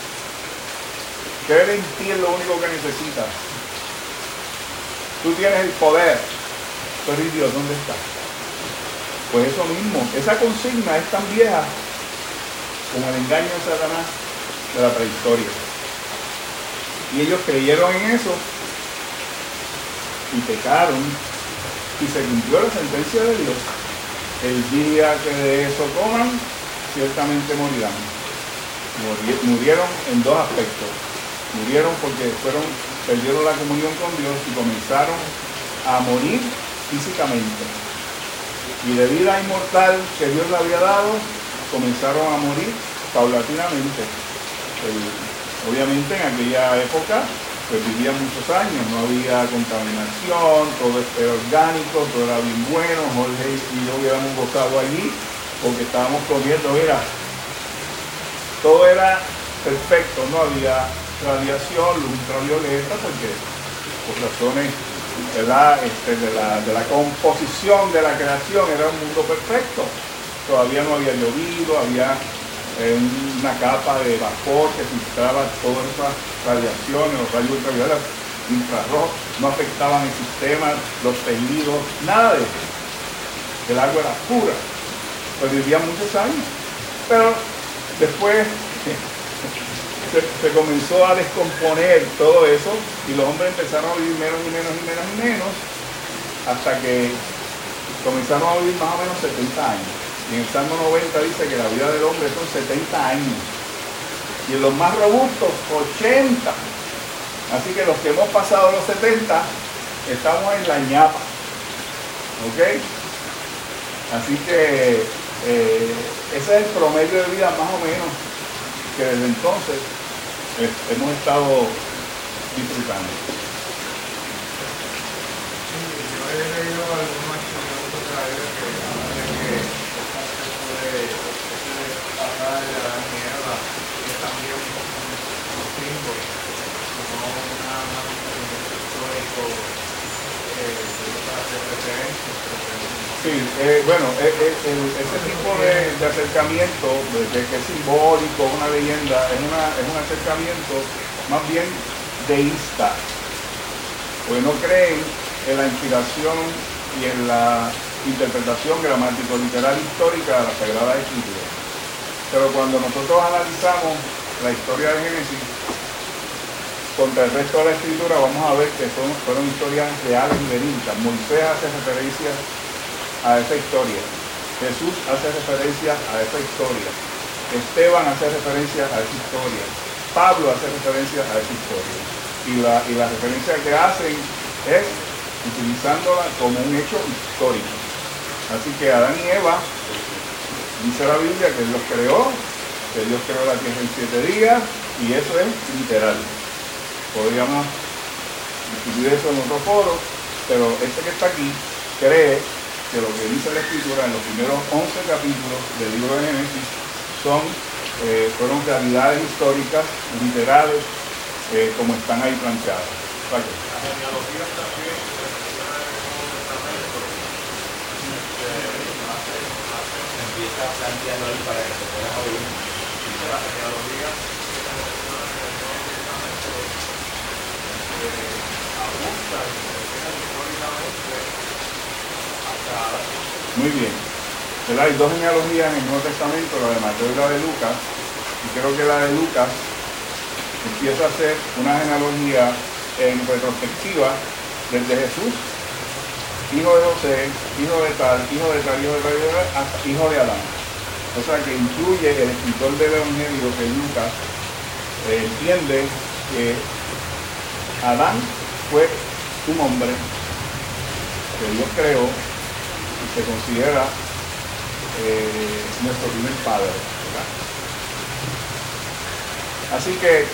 Creer en ti es lo único que necesitas. Tú tienes el poder. Pero ¿y Dios dónde está? Pues eso mismo. Esa consigna es tan vieja como el engaño de Satanás de la prehistoria. Y ellos creyeron en eso y pecaron y se cumplió la sentencia de Dios. El día que de eso coman, ciertamente morirán. Murieron en dos aspectos. Murieron porque fueron, perdieron la comunión con Dios y comenzaron a morir físicamente. Y de vida inmortal que Dios le había dado, comenzaron a morir paulatinamente. Obviamente en aquella época pues vivían muchos años, no había contaminación, todo era orgánico, todo era bien bueno, Jorge y yo hubiéramos gozado allí, porque estábamos comiendo, mira, todo era perfecto, no había radiación, luz ultravioleta, porque por razones este, de, la, de la composición de la creación era un mundo perfecto. Todavía no había llovido, había una capa de vapor que filtraba todas esas radiaciones, los rayos ultravioletas, infrarrojos, no afectaban el sistema, los tejidos, nada de eso. El agua era pura pues vivía muchos años. Pero después se, comenzó a descomponer todo eso y los hombres empezaron a vivir menos y menos y menos y menos hasta que comenzaron a vivir más o menos 70 años. En el Salmo 90 dice que la vida del hombre son 70 años. Y en los más robustos, 80. Así que los que hemos pasado los 70, estamos en la ñapa. ¿Ok? Así que eh, ese es el promedio de vida más o menos que desde entonces eh, hemos estado disfrutando estudios de la Biblia que hablan de que puede hablar de niebla y es también un símbolo, no una manifestación histórico eh, hacer referencia. Sí, eh, bueno, eh, eh, ese tipo de, de acercamiento, de, de que es simbólico, una leyenda, es un acercamiento más bien deísta. Pues no creen en la inspiración y en la interpretación gramático-literal histórica de la Sagrada Escritura. Pero cuando nosotros analizamos la historia de Génesis contra el resto de la escritura, vamos a ver que son, fueron historias reales verídicas. Moisés hace referencia a esa historia. Jesús hace referencia a esa historia. Esteban hace referencia a esa historia. Pablo hace referencia a esa historia. Y la, y la referencia que hacen es utilizándola como un hecho histórico. Así que Adán y Eva, dice la Biblia que Dios creó, que Dios creó la tierra en siete días, y eso es literal. Podríamos discutir eso en otro foro, pero este que está aquí cree que lo que dice la escritura en los primeros 11 capítulos del libro de Génesis son, eh, fueron realidades históricas, literales, eh, como están ahí planteadas. Las genealogías también se mencionan en el Nuevo Testamento. Planteando ahí para que se pueda oír. Adán. Muy bien. ¿Verdad? Hay dos genealogías en el Nuevo Testamento, la de Mateo y la de Lucas, y creo que la de Lucas empieza a ser una genealogía en retrospectiva desde Jesús, hijo de José, hijo de tal, hijo de tal, hijo de tal, hijo de Adán. O sea que incluye el escritor del Evangelio que Lucas, eh, entiende que Adán fue un hombre que Dios creó y se considera eh, nuestro primer padre. Así que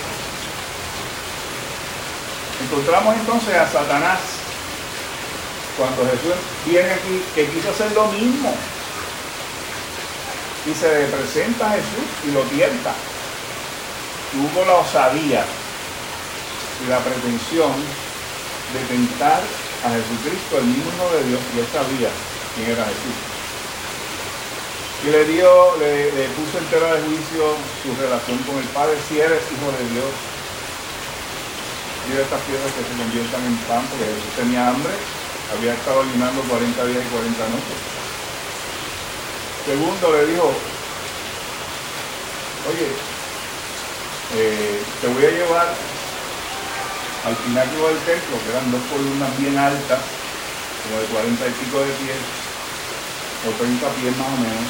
encontramos entonces a Satanás cuando Jesús viene aquí que quiso hacer lo mismo y se le presenta a Jesús y lo tienta. Tuvo la osadía y la pretensión de tentar a Jesucristo, el mismo de Dios, y él sabía quién era Jesús. Y le dio, le, le puso en tela de juicio su relación con el Padre, si eres hijo de Dios. Dile estas piedras que se conviertan en pan, porque Jesús tenía hambre, había estado ayunando 40 días y 40 noches. Segundo le dijo, oye, eh, te voy a llevar al pináculo del templo, que eran dos columnas bien altas, como de 40 y pico de pies, o 30 pies más o menos.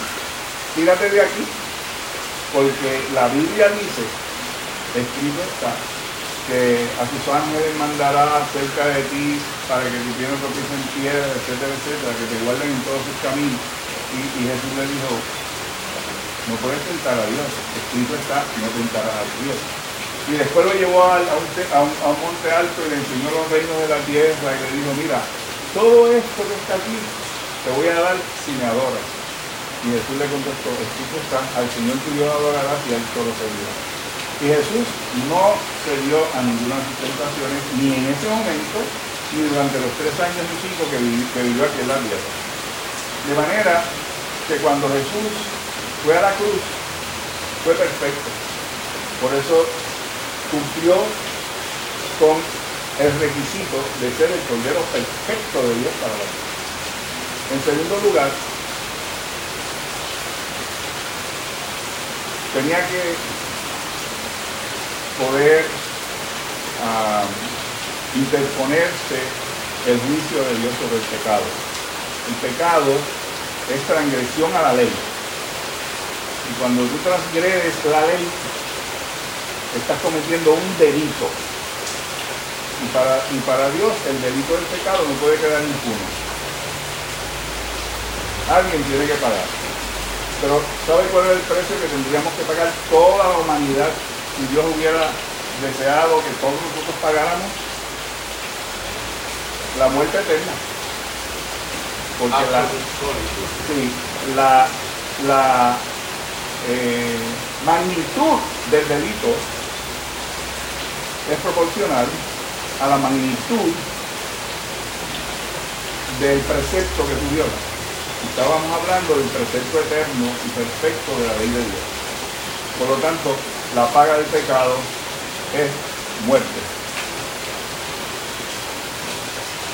Tírate de aquí, porque la Biblia dice, escrito está, que a sus ángeles mandará cerca de ti para que tu pie no en piedra, etcétera, etcétera, que te guarden en todos sus caminos. Y, Jesús le dijo, no puedes tentar a Dios, escrito está, no tentarás a Dios. Y después lo llevó al- a, un, a un- a un monte alto y le enseñó los reinos de la tierra y le dijo, mira, todo esto que está aquí te voy a dar si me adoras. Y Jesús le contestó, escrito está, al Señor tu Dios adorarás y a él solo servirás. Y Jesús no se dio a ninguna de sus tentaciones, ni en ese momento, ni durante los tres años y pico que, vivi- que vivió aquí en la. De manera que cuando Jesús fue a la cruz, fue perfecto. Por eso cumplió con el requisito de ser el cordero perfecto de Dios para la vida. En segundo lugar, tenía que poder ah, interponerse el juicio de Dios sobre el pecado. El pecado es transgresión a la ley. Y cuando tú transgredes la ley, estás cometiendo un delito. Y para, y para Dios el delito del pecado no puede quedar impune. Alguien tiene que pagar. Pero ¿sabe cuál es el precio que tendríamos que pagar toda la humanidad si Dios hubiera deseado que todos nosotros pagáramos? La muerte eterna. Porque la, sí, la, la eh, magnitud del delito es proporcional a la magnitud del precepto que tú violas. Estábamos hablando del precepto eterno y perfecto de la ley de Dios. Por lo tanto, la paga del pecado es muerte.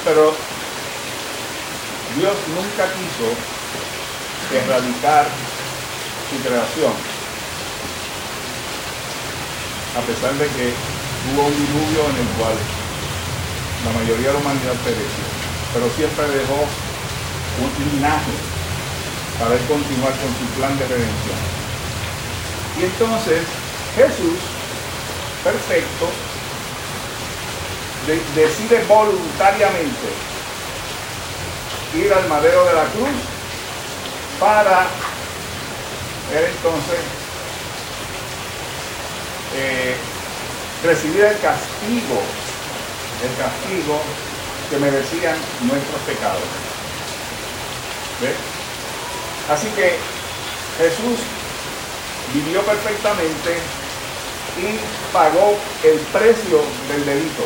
Pero Dios nunca quiso erradicar su creación, a pesar de que hubo un diluvio en el cual la mayoría de la humanidad pereció, pero siempre dejó un linaje para él continuar con su plan de redención. Y entonces Jesús, perfecto, decide voluntariamente ir al madero de la cruz para él entonces eh, recibir el castigo, el castigo que merecían nuestros pecados. Así que Jesús vivió perfectamente y pagó el precio del delito.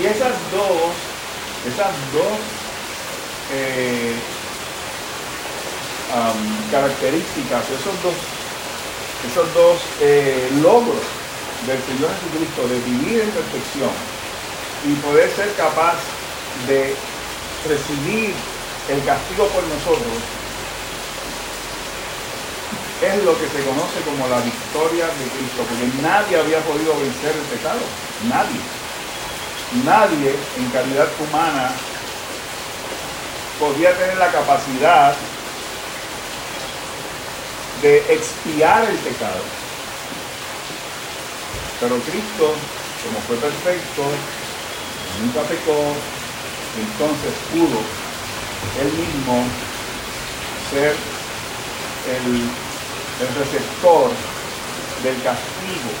Y esas dos, esas dos eh, características, esos dos, esos dos eh, logros del Señor Jesucristo de vivir en perfección y poder ser capaz de recibir el castigo por nosotros, es lo que se conoce como la victoria de Cristo, porque nadie había podido vencer el pecado, nadie. Nadie en calidad humana podía tener la capacidad de expiar el pecado. Pero Cristo, como fue perfecto, nunca pecó, entonces pudo él mismo ser el, receptor del castigo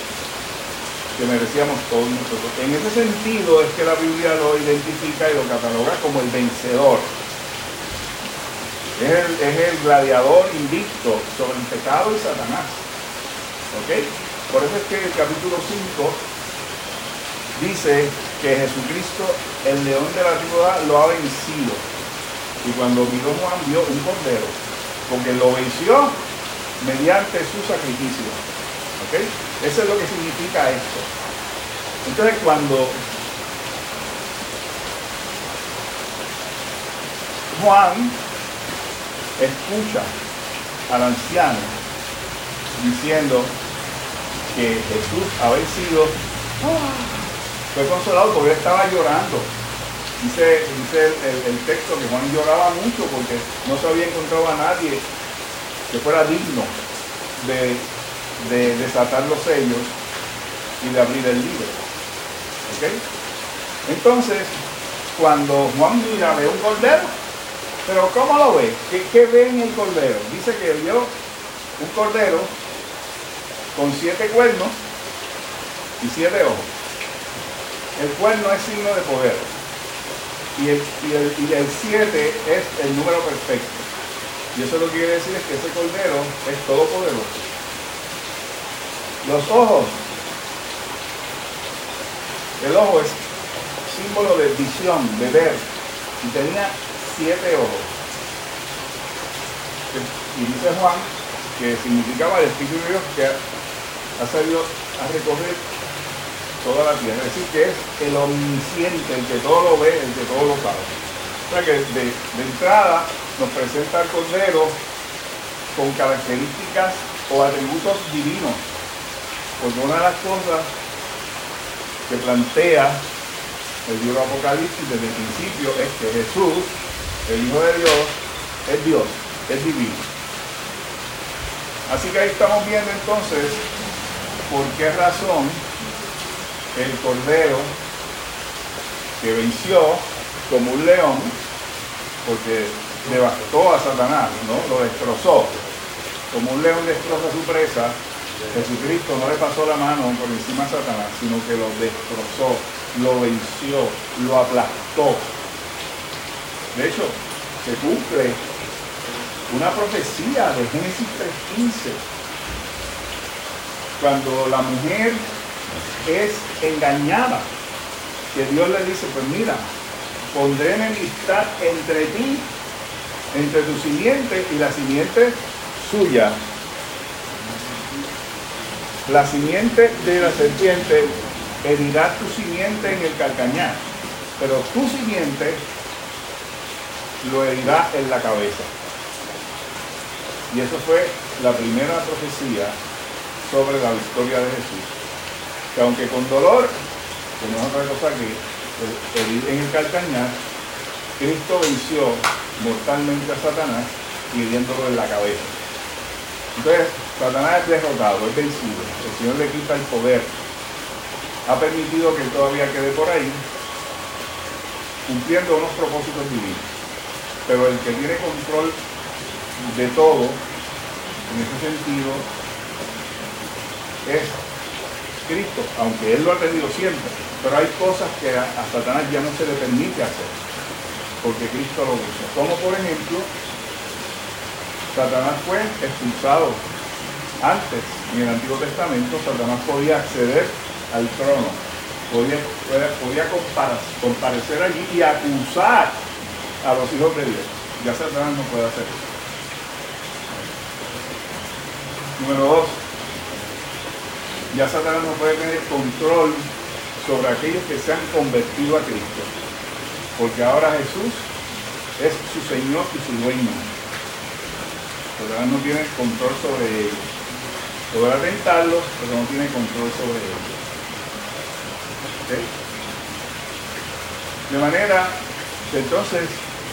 que merecíamos todos nosotros. En ese sentido es que la Biblia lo identifica y lo cataloga como el vencedor. Es el, gladiador invicto sobre el pecado y Satanás. ¿Ok? Por eso es que el capítulo 5 dice que Jesucristo, el león de la ciudad, lo ha vencido. Y cuando miró Juan vio un cordero, porque lo venció mediante su sacrificio. ¿Ok? Eso es lo que significa esto. Entonces cuando Juan escucha al anciano diciendo que Jesús había sido, fue consolado porque estaba llorando. Dice, dice el, texto que Juan lloraba mucho porque no se había encontrado a nadie que fuera digno de, de desatar los sellos y de abrir el libro. Entonces, cuando Juan mira, ve un cordero, pero ¿cómo lo ve? ¿Qué, ve en el cordero? Dice que vio un cordero con siete cuernos y siete ojos. El cuerno es signo de poder. Y el, y el, siete es el número perfecto. Y eso lo que quiere decir es que ese cordero es todopoderoso. Los ojos. El ojo es símbolo de visión, de ver. Y tenía siete ojos. Y dice Juan que significaba el Espíritu de Dios que ha salido a recorrer toda la tierra. Es decir, que es el omnisciente, el que todo lo ve, el que todo lo sabe. O sea que de, entrada nos presenta el Cordero con características o atributos divinos. Porque una de las cosas que plantea el libro Apocalipsis desde el principio es que Jesús el Hijo de Dios, es Dios, es divino. Así que ahí estamos viendo entonces por qué razón el Cordero que venció como un león, porque devastó a Satanás, ¿no? Lo destrozó. Como un león destroza su presa, Jesucristo no le pasó la mano por encima a Satanás, sino que lo destrozó, lo venció, lo aplastó. De hecho, se cumple una profecía de Génesis 3.15. Cuando la mujer es engañada, que Dios le dice, pues mira, pondré enemistad entre ti, entre tu simiente y la simiente suya. La simiente de la serpiente herirá tu simiente en el calcañar, pero tu simiente lo herirá en la cabeza. Y eso fue la primera profecía sobre la victoria de Jesús. Que aunque con dolor, como es otra cosa que en el calcañar, Cristo venció mortalmente a Satanás hiriéndolo en la cabeza. Entonces, Satanás es derrotado, es vencido. El Señor le quita el poder. Ha permitido que todavía quede por ahí, cumpliendo unos propósitos divinos. Pero el que tiene control de todo, en ese sentido, es Cristo, aunque Él lo ha tenido siempre. Pero hay cosas que a, Satanás ya no se le permite hacer, porque Cristo lo hizo. Como por ejemplo, Satanás fue expulsado. Antes, en el Antiguo Testamento, Satanás podía acceder al trono, podía, podía comparecer allí y acusar a los hijos de Dios. Ya Satanás no puede hacer eso. Número dos, ya Satanás no puede tener control sobre aquellos que se han convertido a Cristo. Porque ahora Jesús es su Señor y su dueño. Satanás no tiene control sobre ellos. Podrá tentarlos, pero no tiene control sobre ellos. De manera que entonces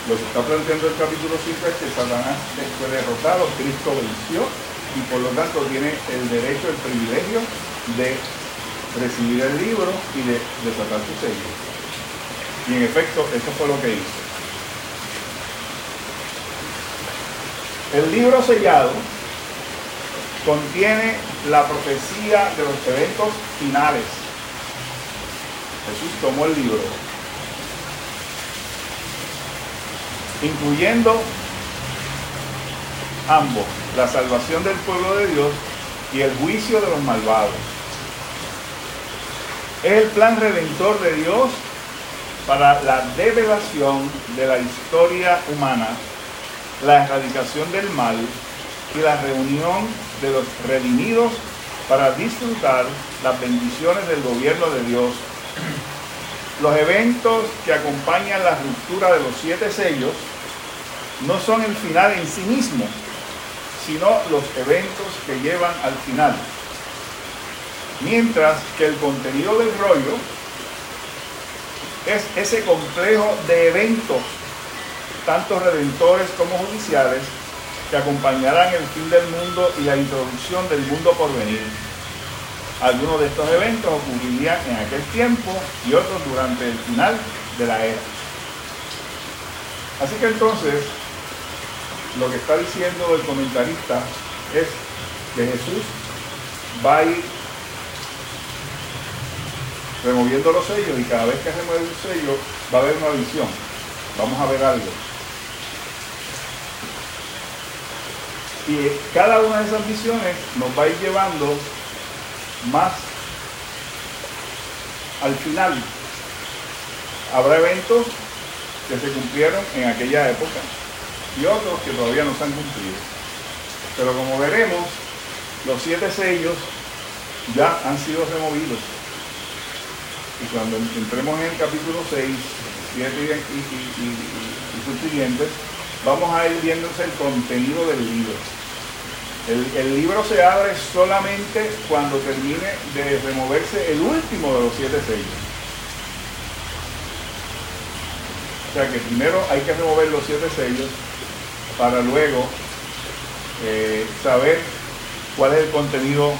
lo que está planteando el capítulo 5 es que Satanás fue derrotado, Cristo venció y por lo tanto tiene el derecho, el privilegio de recibir el libro y de desatar su sello. Y en efecto, eso fue lo que hizo. El libro sellado contiene la profecía de los eventos finales. Jesús tomó el libro, incluyendo ambos, la salvación del pueblo de Dios y el juicio de los malvados. Es el plan redentor de Dios para la develación de la historia humana, la erradicación del mal y la reunión de los redimidos para disfrutar las bendiciones del gobierno de Dios. Los eventos que acompañan la ruptura de los siete sellos no son el final en sí mismo, sino los eventos que llevan al final. Mientras que el contenido del rollo es ese complejo de eventos, tanto redentores como judiciales, que acompañarán el fin del mundo y la introducción del mundo por venir. Algunos de estos eventos ocurrirían en aquel tiempo y otros durante el final de la era. Así que entonces, lo que está diciendo el comentarista es que Jesús va a ir removiendo los sellos y cada vez que remueve un sello va a haber una visión. Vamos a ver algo. Y cada una de esas visiones nos va a ir llevando más al final. Habrá eventos que se cumplieron en aquella época y otros que todavía no se han cumplido. Pero como veremos, los siete sellos ya han sido removidos. Y cuando entremos en el capítulo 6, 7 y, y, siguientes, vamos a ir viéndose el contenido del libro. El, libro se abre solamente cuando termine de removerse el último de los siete sellos. sea que primero hay que remover los siete sellos para luego eh, saber cuál es el contenido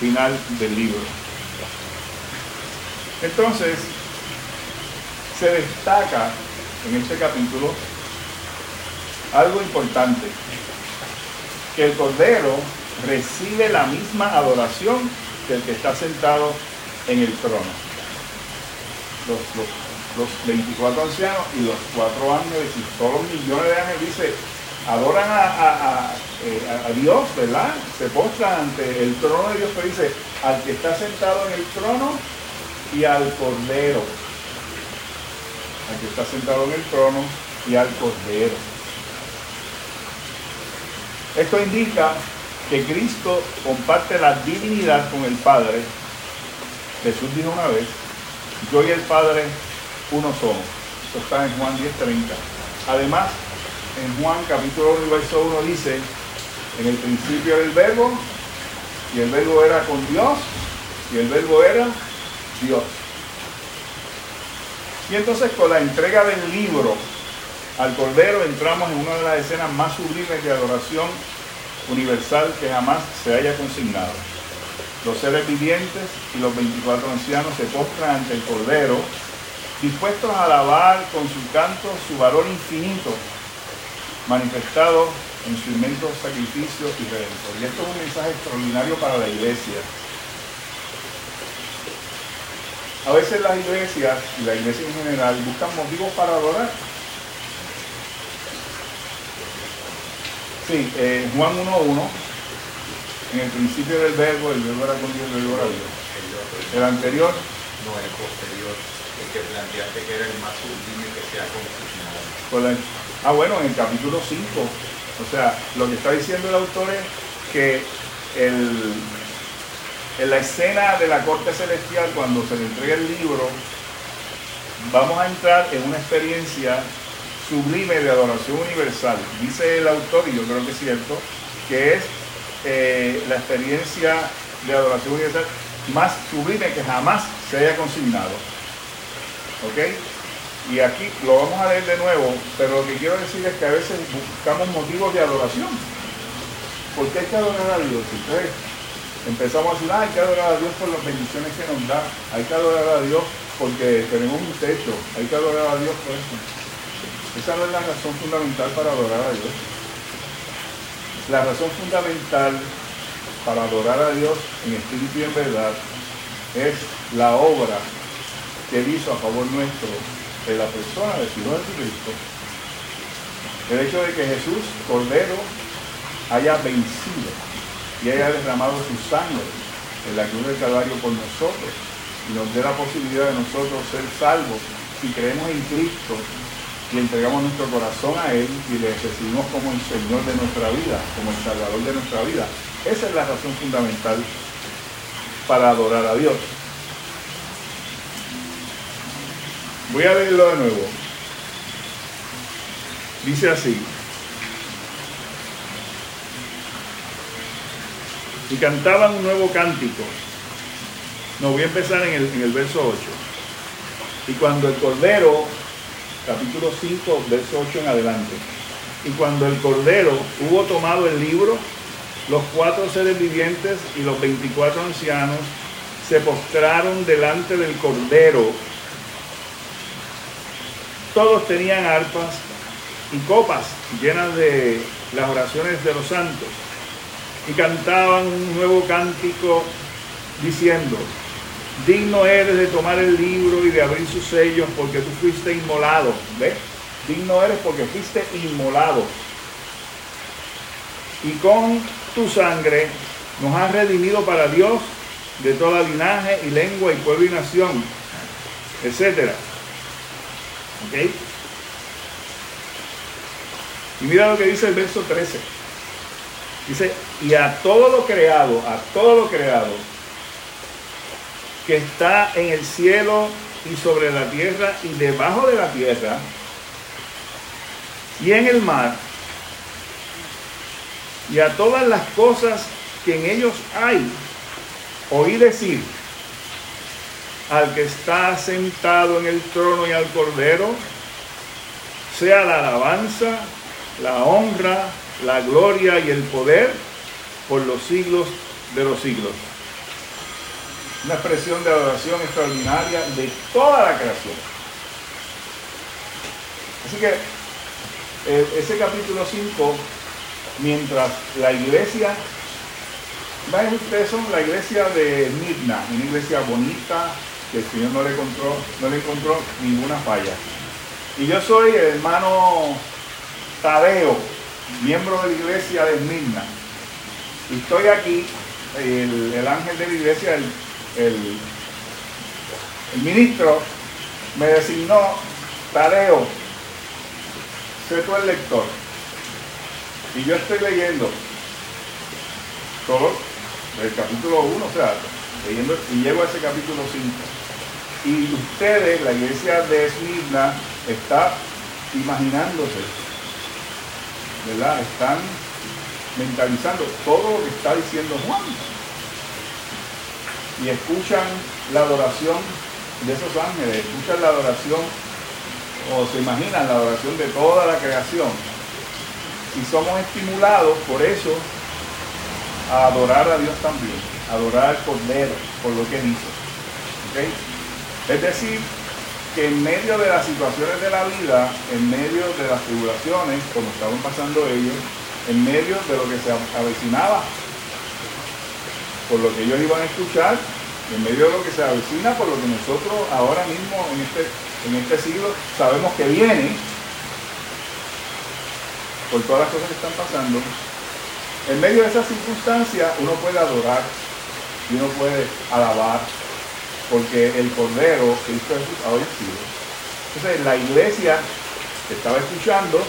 final del libro. Entonces, se destaca en este capítulo algo importante, que el Cordero recibe la misma adoración que el que está sentado en el trono. Los, los, 24 ancianos y los cuatro ángeles y todos los millones de ángeles dice, adoran eh, a, Dios, ¿verdad? Se postran ante el trono de Dios, pero dice, al que está sentado en el trono y al Cordero. Al que está sentado en el trono y al Cordero. Esto indica que Cristo comparte la divinidad con el Padre. Jesús dijo una vez, yo y el Padre uno somos. Esto está en Juan 10:30. Además, en Juan capítulo 1, verso 1 dice, en el principio era el verbo, y el verbo era con Dios, y el verbo era Dios. Y entonces con la entrega del libro al Cordero entramos en una de las escenas más sublimes de adoración universal que jamás se haya consignado. Los seres vivientes y los 24 ancianos se postran ante el Cordero, dispuestos a alabar con su canto su valor infinito, manifestado en su inmenso sacrificio y redentor. Y esto es un mensaje extraordinario para la iglesia. A veces las iglesias y la iglesia en general buscan motivos para adorar Sí, eh, Juan 1.1, en el principio del verbo, el verbo era con Dios, el verbo era Dios. El anterior. No, el posterior, el que planteaste que era el más último que se ha confirmado. Ah, bueno, en el capítulo 5. O sea, lo que está diciendo el autor es que el, en la escena de la corte celestial, cuando se le entrega el libro, vamos a entrar en una experiencia sublime de adoración universal. Dice el autor, y yo creo que es cierto, que es eh, la experiencia de adoración universal más sublime que jamás se haya consignado. ¿Ok? Y aquí lo vamos a leer de nuevo, pero lo que quiero decir es que a veces buscamos motivos de adoración. ¿Por qué hay que adorar a Dios? Entonces empezamos a decir, ah, hay que adorar a Dios por las bendiciones que nos da, hay que adorar a Dios porque tenemos un techo, hay que adorar a Dios por eso. Esa no es la razón fundamental para adorar a Dios. La razón fundamental para adorar a Dios en espíritu y en verdad es la obra que él hizo a favor nuestro de la persona de Señor Jesucristo. El hecho de que Jesús, Cordero, haya vencido y haya derramado su sangre en la cruz del Calvario por nosotros y nos dé la posibilidad de nosotros ser salvos si creemos en Cristo y entregamos nuestro corazón a Él y le recibimos como el Señor de nuestra vida, como el Salvador de nuestra vida. Esa es la razón fundamental para adorar a Dios. Voy a leerlo de nuevo. Dice así. Y cantaban un nuevo cántico. No, voy a empezar en el, en el verso 8. Y cuando el Cordero capítulo 5, verso 8 en adelante. Y cuando el Cordero hubo tomado el libro, los cuatro seres vivientes y los 24 ancianos se postraron delante del Cordero. Todos tenían arpas y copas llenas de las oraciones de los santos y cantaban un nuevo cántico diciendo, Digno eres de tomar el libro y de abrir sus sellos porque tú fuiste inmolado. ¿Ves? Digno eres porque fuiste inmolado. Y con tu sangre nos has redimido para Dios de toda linaje y lengua y pueblo y nación, etcétera. ¿Ok? Y mira lo que dice el verso 13. Dice, y a todo lo creado, a todo lo creado, que está en el cielo y sobre la tierra y debajo de la tierra y en el mar y a todas las cosas que en ellos hay. Oí decir al que está sentado en el trono y al cordero, sea la alabanza, la honra, la gloria y el poder por los siglos de los siglos. Una expresión de adoración extraordinaria de toda la creación. Así que eh, ese capítulo 5, mientras la iglesia, vean ustedes son la iglesia de Midna, una iglesia bonita, que el Señor no le encontró, no le encontró ninguna falla. Y yo soy el hermano Tadeo, miembro de la iglesia de Mirna. Y estoy aquí, el, ángel de la iglesia, el, el, ministro, me designó, Tadeo, sé tú el lector. Y yo estoy leyendo todo el capítulo 1, o sea, leyendo, y llego a ese capítulo 5. Y ustedes, la iglesia de Esmirna, está imaginándose, ¿verdad? Están mentalizando todo lo que está diciendo Juan. Y escuchan la adoración de esos ángeles, escuchan la adoración o se imaginan la adoración de toda la creación. Y somos estimulados por eso a adorar a Dios también, a adorar al Cordero por lo que hizo. Es decir, que en medio de las situaciones de la vida, en medio de las tribulaciones, como estaban pasando ellos, en medio de lo que se avecinaba, por lo que ellos iban a escuchar, en medio de lo que se avecina, por lo que nosotros ahora mismo en este, en este siglo sabemos que viene, por todas las cosas que están pasando, en medio de esas circunstancias uno puede adorar y uno puede alabar porque el Cordero, Cristo Jesús, ha vencido. Entonces la iglesia que estaba escuchando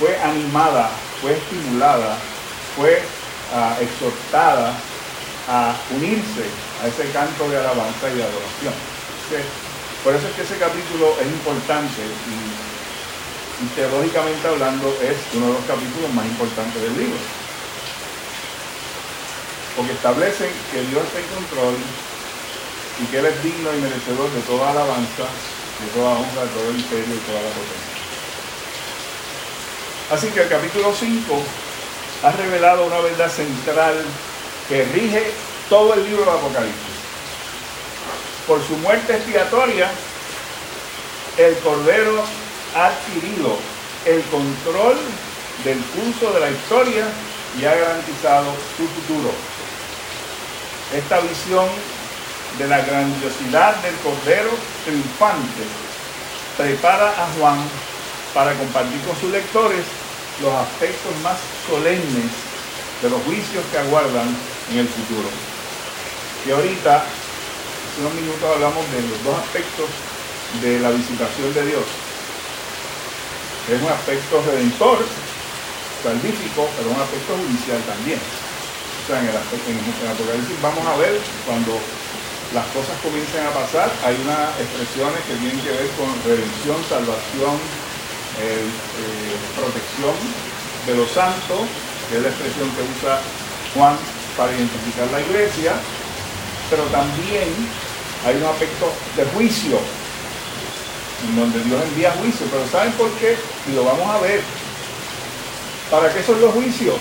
fue animada, fue estimulada, fue ah, exhortada a unirse a ese canto de alabanza y de adoración. por eso es que ese capítulo es importante y, teológicamente hablando es uno de los capítulos más importantes del libro porque establecen que Dios está en control y que Él es digno y merecedor de toda alabanza, de toda honra, de todo el imperio y toda la potencia. Así que el capítulo 5 ha revelado una verdad central que rige todo el libro de Apocalipsis. Por su muerte expiatoria, el Cordero ha adquirido el control del curso de la historia y ha garantizado su futuro. Esta visión de la grandiosidad del Cordero triunfante prepara a Juan para compartir con sus lectores los aspectos más solemnes de los juicios que aguardan en el futuro. Y ahorita, hace unos minutos hablamos de los dos aspectos de la visitación de Dios. Es un aspecto redentor, salvífico, pero un aspecto judicial también en el, en Apocalipsis vamos a ver cuando las cosas comiencen a pasar, hay unas expresiones que tienen que ver con redención, salvación, eh, protección de los santos, que es la expresión que usa Juan para identificar la iglesia, pero también hay un aspecto de juicio, en donde Dios envía juicio, pero ¿saben por qué? Y lo vamos a ver. ¿Para qué son los juicios?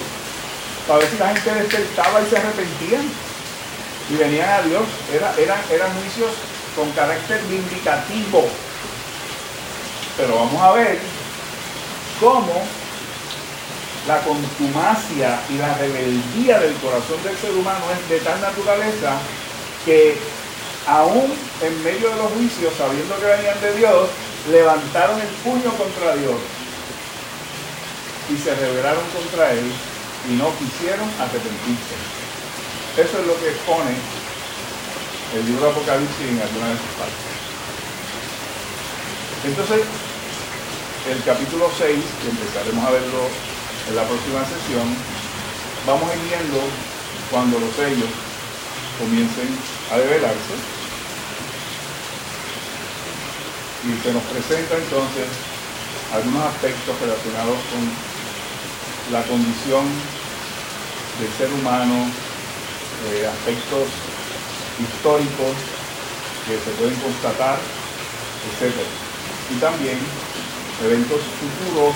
para ver si la gente despertaba y se arrepentían y venían a Dios. Era, eran, eran juicios con carácter vindicativo. Pero vamos a ver cómo la contumacia y la rebeldía del corazón del ser humano es de tal naturaleza que aún en medio de los juicios, sabiendo que venían de Dios, levantaron el puño contra Dios y se rebelaron contra Él y no quisieron arrepentirse. Eso es lo que expone el libro de Apocalipsis en alguna de sus partes. Entonces, el capítulo 6, que empezaremos a verlo en la próxima sesión, vamos a ir viendo cuando los sellos comiencen a develarse. Y se nos presenta entonces algunos aspectos relacionados con la condición del ser humano, eh, aspectos históricos que se pueden constatar, etc. Y también eventos futuros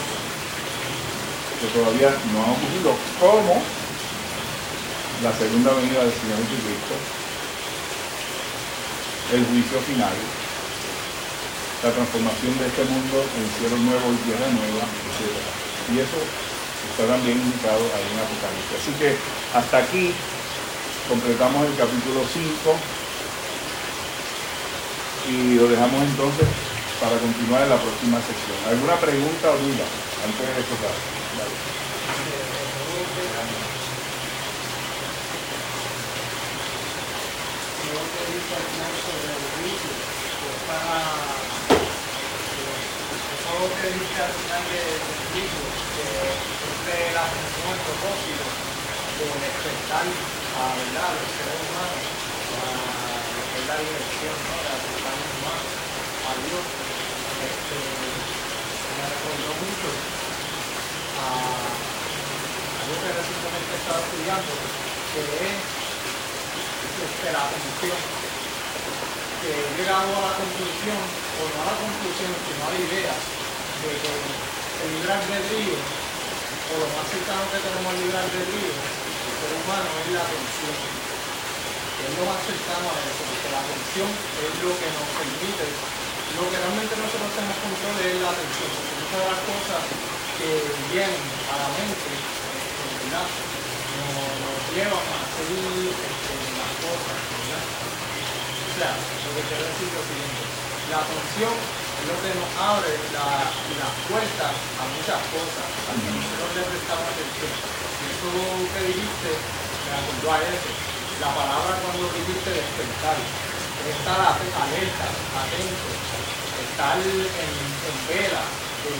que todavía no han ocurrido, como la segunda venida del Señor Jesucristo, el juicio final, la transformación de este mundo en cielo nuevo y tierra nueva, etc. Y eso está también indicado ahí en Apocalipsis. Así que hasta aquí completamos el capítulo 5 y lo dejamos entonces para continuar en la próxima sección. ¿Alguna pregunta o duda antes de empezar? Que la a ¿verdad? los seres humanos, a la dirección, ¿no? de acercarnos más a Dios. Este, me recordó mucho a algo que recientemente estaba estudiando, que es este, la atención que he llegado a la conclusión, o no a la conclusión, sino a la idea, de que el libre albedrío, o lo más cercano que tenemos al libre albedrío, ser humano es la atención. Es lo más cercano a eso, porque la atención es lo que nos permite, lo que realmente nosotros tenemos control es la atención, muchas de las cosas que vienen a la mente, este. Nos, llevan a hacer este, las cosas, ¿verdad? O sea, lo que quiero decir es lo siguiente, la atención es lo que nos abre la- las puertas a muchas cosas, a que nosotros le prestamos atención. Eso que dijiste, me acordó a eso. La palabra cuando dijiste despertar, es estar alerta, atento, estar en, en vela, de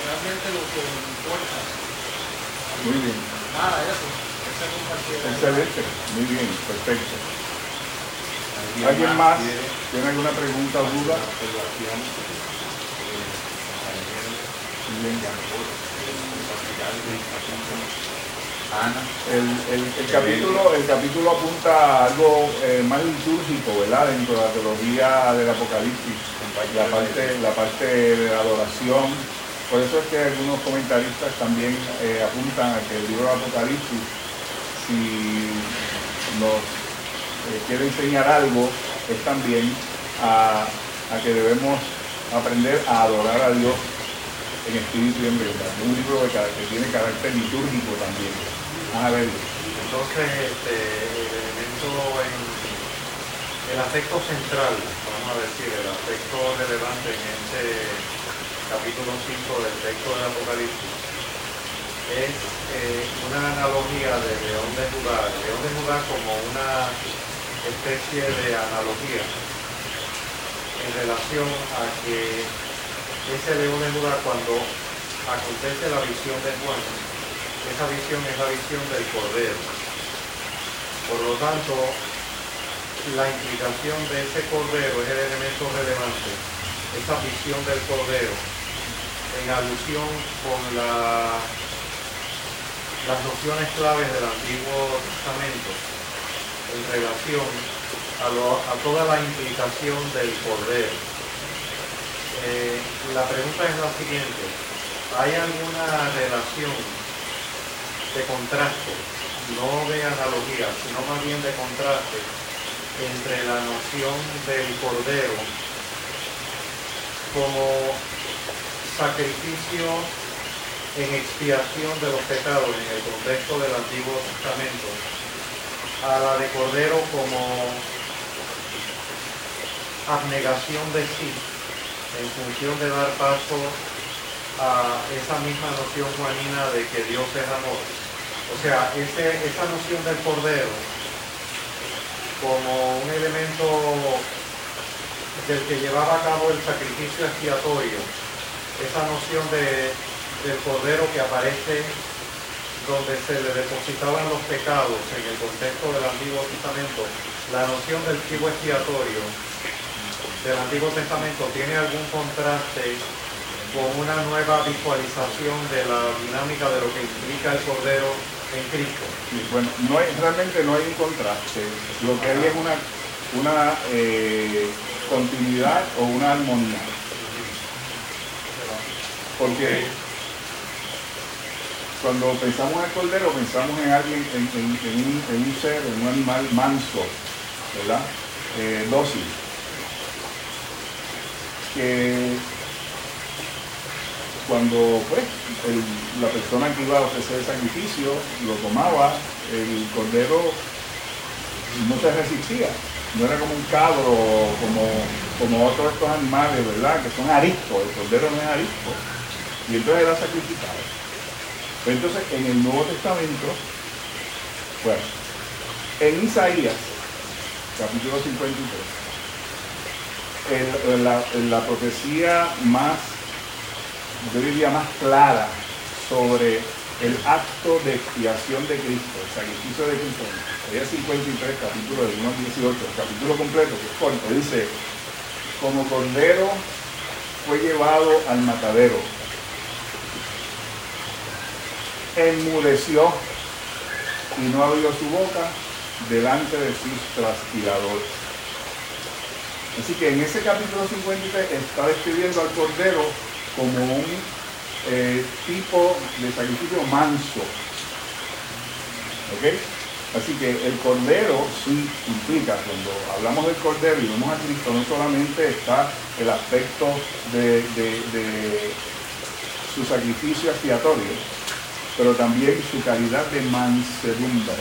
realmente lo que importa. Muy bien. Nada, eso. Eso es compartir. Excelente. Muy bien. Perfecto. ¿Alguien más tiene alguna pregunta o duda? Muy bien. El, el- capítulo, el capítulo apunta a algo eh, más litúrgico, ¿verdad? Dentro de la teología del Apocalipsis, la parte, la parte de la adoración. Por eso es que algunos comentaristas también eh, apuntan a que el libro del Apocalipsis, si nos eh, quiere enseñar algo, es también a, a que debemos aprender a adorar a Dios en espíritu y en verdad. Un libro de que tiene carácter litúrgico también. Entonces, este, el elemento en el aspecto central, vamos a decir, el aspecto relevante en este capítulo 5 del texto del Apocalipsis es eh, una analogía de León de Judá. León de Judá como una especie de analogía en relación a que ese león de Judá cuando acontece la visión de Juan, esa visión es la visión del Cordero. Por lo tanto, la implicación de ese Cordero es el elemento relevante, esa visión del Cordero, en alusión con la- las nociones claves del Antiguo Testamento en relación a, toda la implicación del Cordero. Eh, la pregunta es la siguiente, ¿hay alguna relación de contraste, no de analogía, sino más bien de contraste entre la noción del Cordero como sacrificio en expiación de los pecados en el contexto del Antiguo Testamento, a la de Cordero como abnegación de sí en función de dar paso a esa misma noción juanina de que Dios es amor. O sea, ese- esa noción del Cordero como un elemento del que llevaba a cabo el sacrificio expiatorio, esa noción de- del Cordero que aparece donde se le depositaban los pecados en el contexto del Antiguo Testamento, la noción del chivo expiatorio del Antiguo Testamento tiene algún contraste con una nueva visualización de la dinámica de lo que implica el Cordero en Cristo. Bueno, realmente no hay un contraste. Lo que hay es una, una eh, continuidad o una armonía. Porque cuando pensamos en el cordero, pensamos en alguien, en, en- en un, en un ser, en un animal manso, ¿verdad? Eh, dócil. Que cuando pues la persona que iba a ofrecer el sacrificio lo tomaba, el cordero no se resistía. No era como un cabro, como, como otros estos animales, ¿verdad? Que son ariscos. El cordero no es arisco. Y entonces era sacrificado. Pero entonces en el Nuevo Testamento, bueno, en Isaías, capítulo 53, el- el- la, la profecía más, yo diría más clara sobre el acto de expiación de Cristo, el sacrificio de Cristo. Isaías 53, capítulo del 1 al 18, el capítulo completo, que es corto, dice, como cordero fue llevado al matadero, enmudeció y no abrió su boca delante de sus trasquiladores. Así que en ese capítulo 53 está describiendo al cordero como un eh, tipo de sacrificio manso. ¿Ok? Así que el cordero sí implica, cuando hablamos del cordero y vemos a Cristo, no solamente está el aspecto de, su sacrificio expiatorio, pero también su calidad de mansedumbre.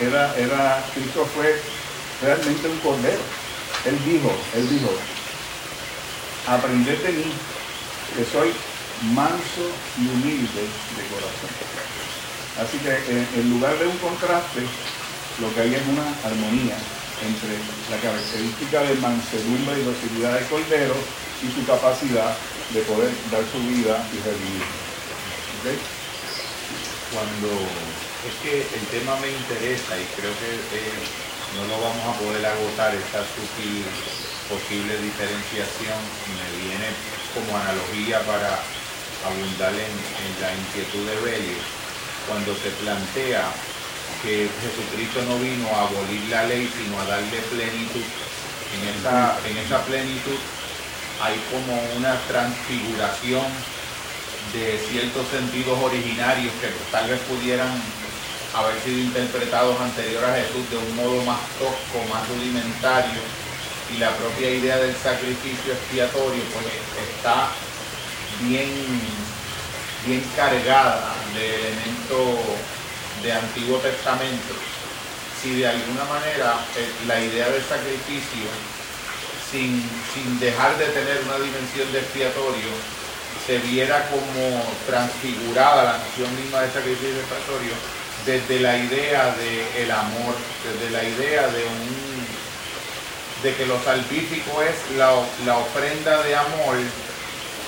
Era, Cristo fue realmente un cordero. Él dijo, él dijo, aprended de mí, que soy manso y humilde de corazón. Así que en, en lugar de un contraste, lo que hay es una armonía entre la característica de mansedumbre y docilidad del cordero y su capacidad de poder dar su vida y revivir. Cuando es que el tema me interesa y creo que eh, no lo vamos a poder agotar esta sutil posible diferenciación, me viene como analogía para abundar en, la inquietud de Belli, cuando se plantea que Jesucristo no vino a abolir la ley, sino a darle plenitud. En esa, en esa plenitud hay como una transfiguración de ciertos sentidos originarios que tal vez pudieran haber sido interpretados anterior a Jesús de un modo más tosco, más rudimentario, y la propia idea del sacrificio expiatorio pues está bien, bien cargada de elementos de Antiguo Testamento. Si de alguna manera eh, la idea del sacrificio, sin, sin dejar de tener una dimensión de expiatorio, se viera como transfigurada la noción misma de sacrificio expiatorio desde la idea del amor, desde la idea de un de que lo salvífico es la, la ofrenda de amor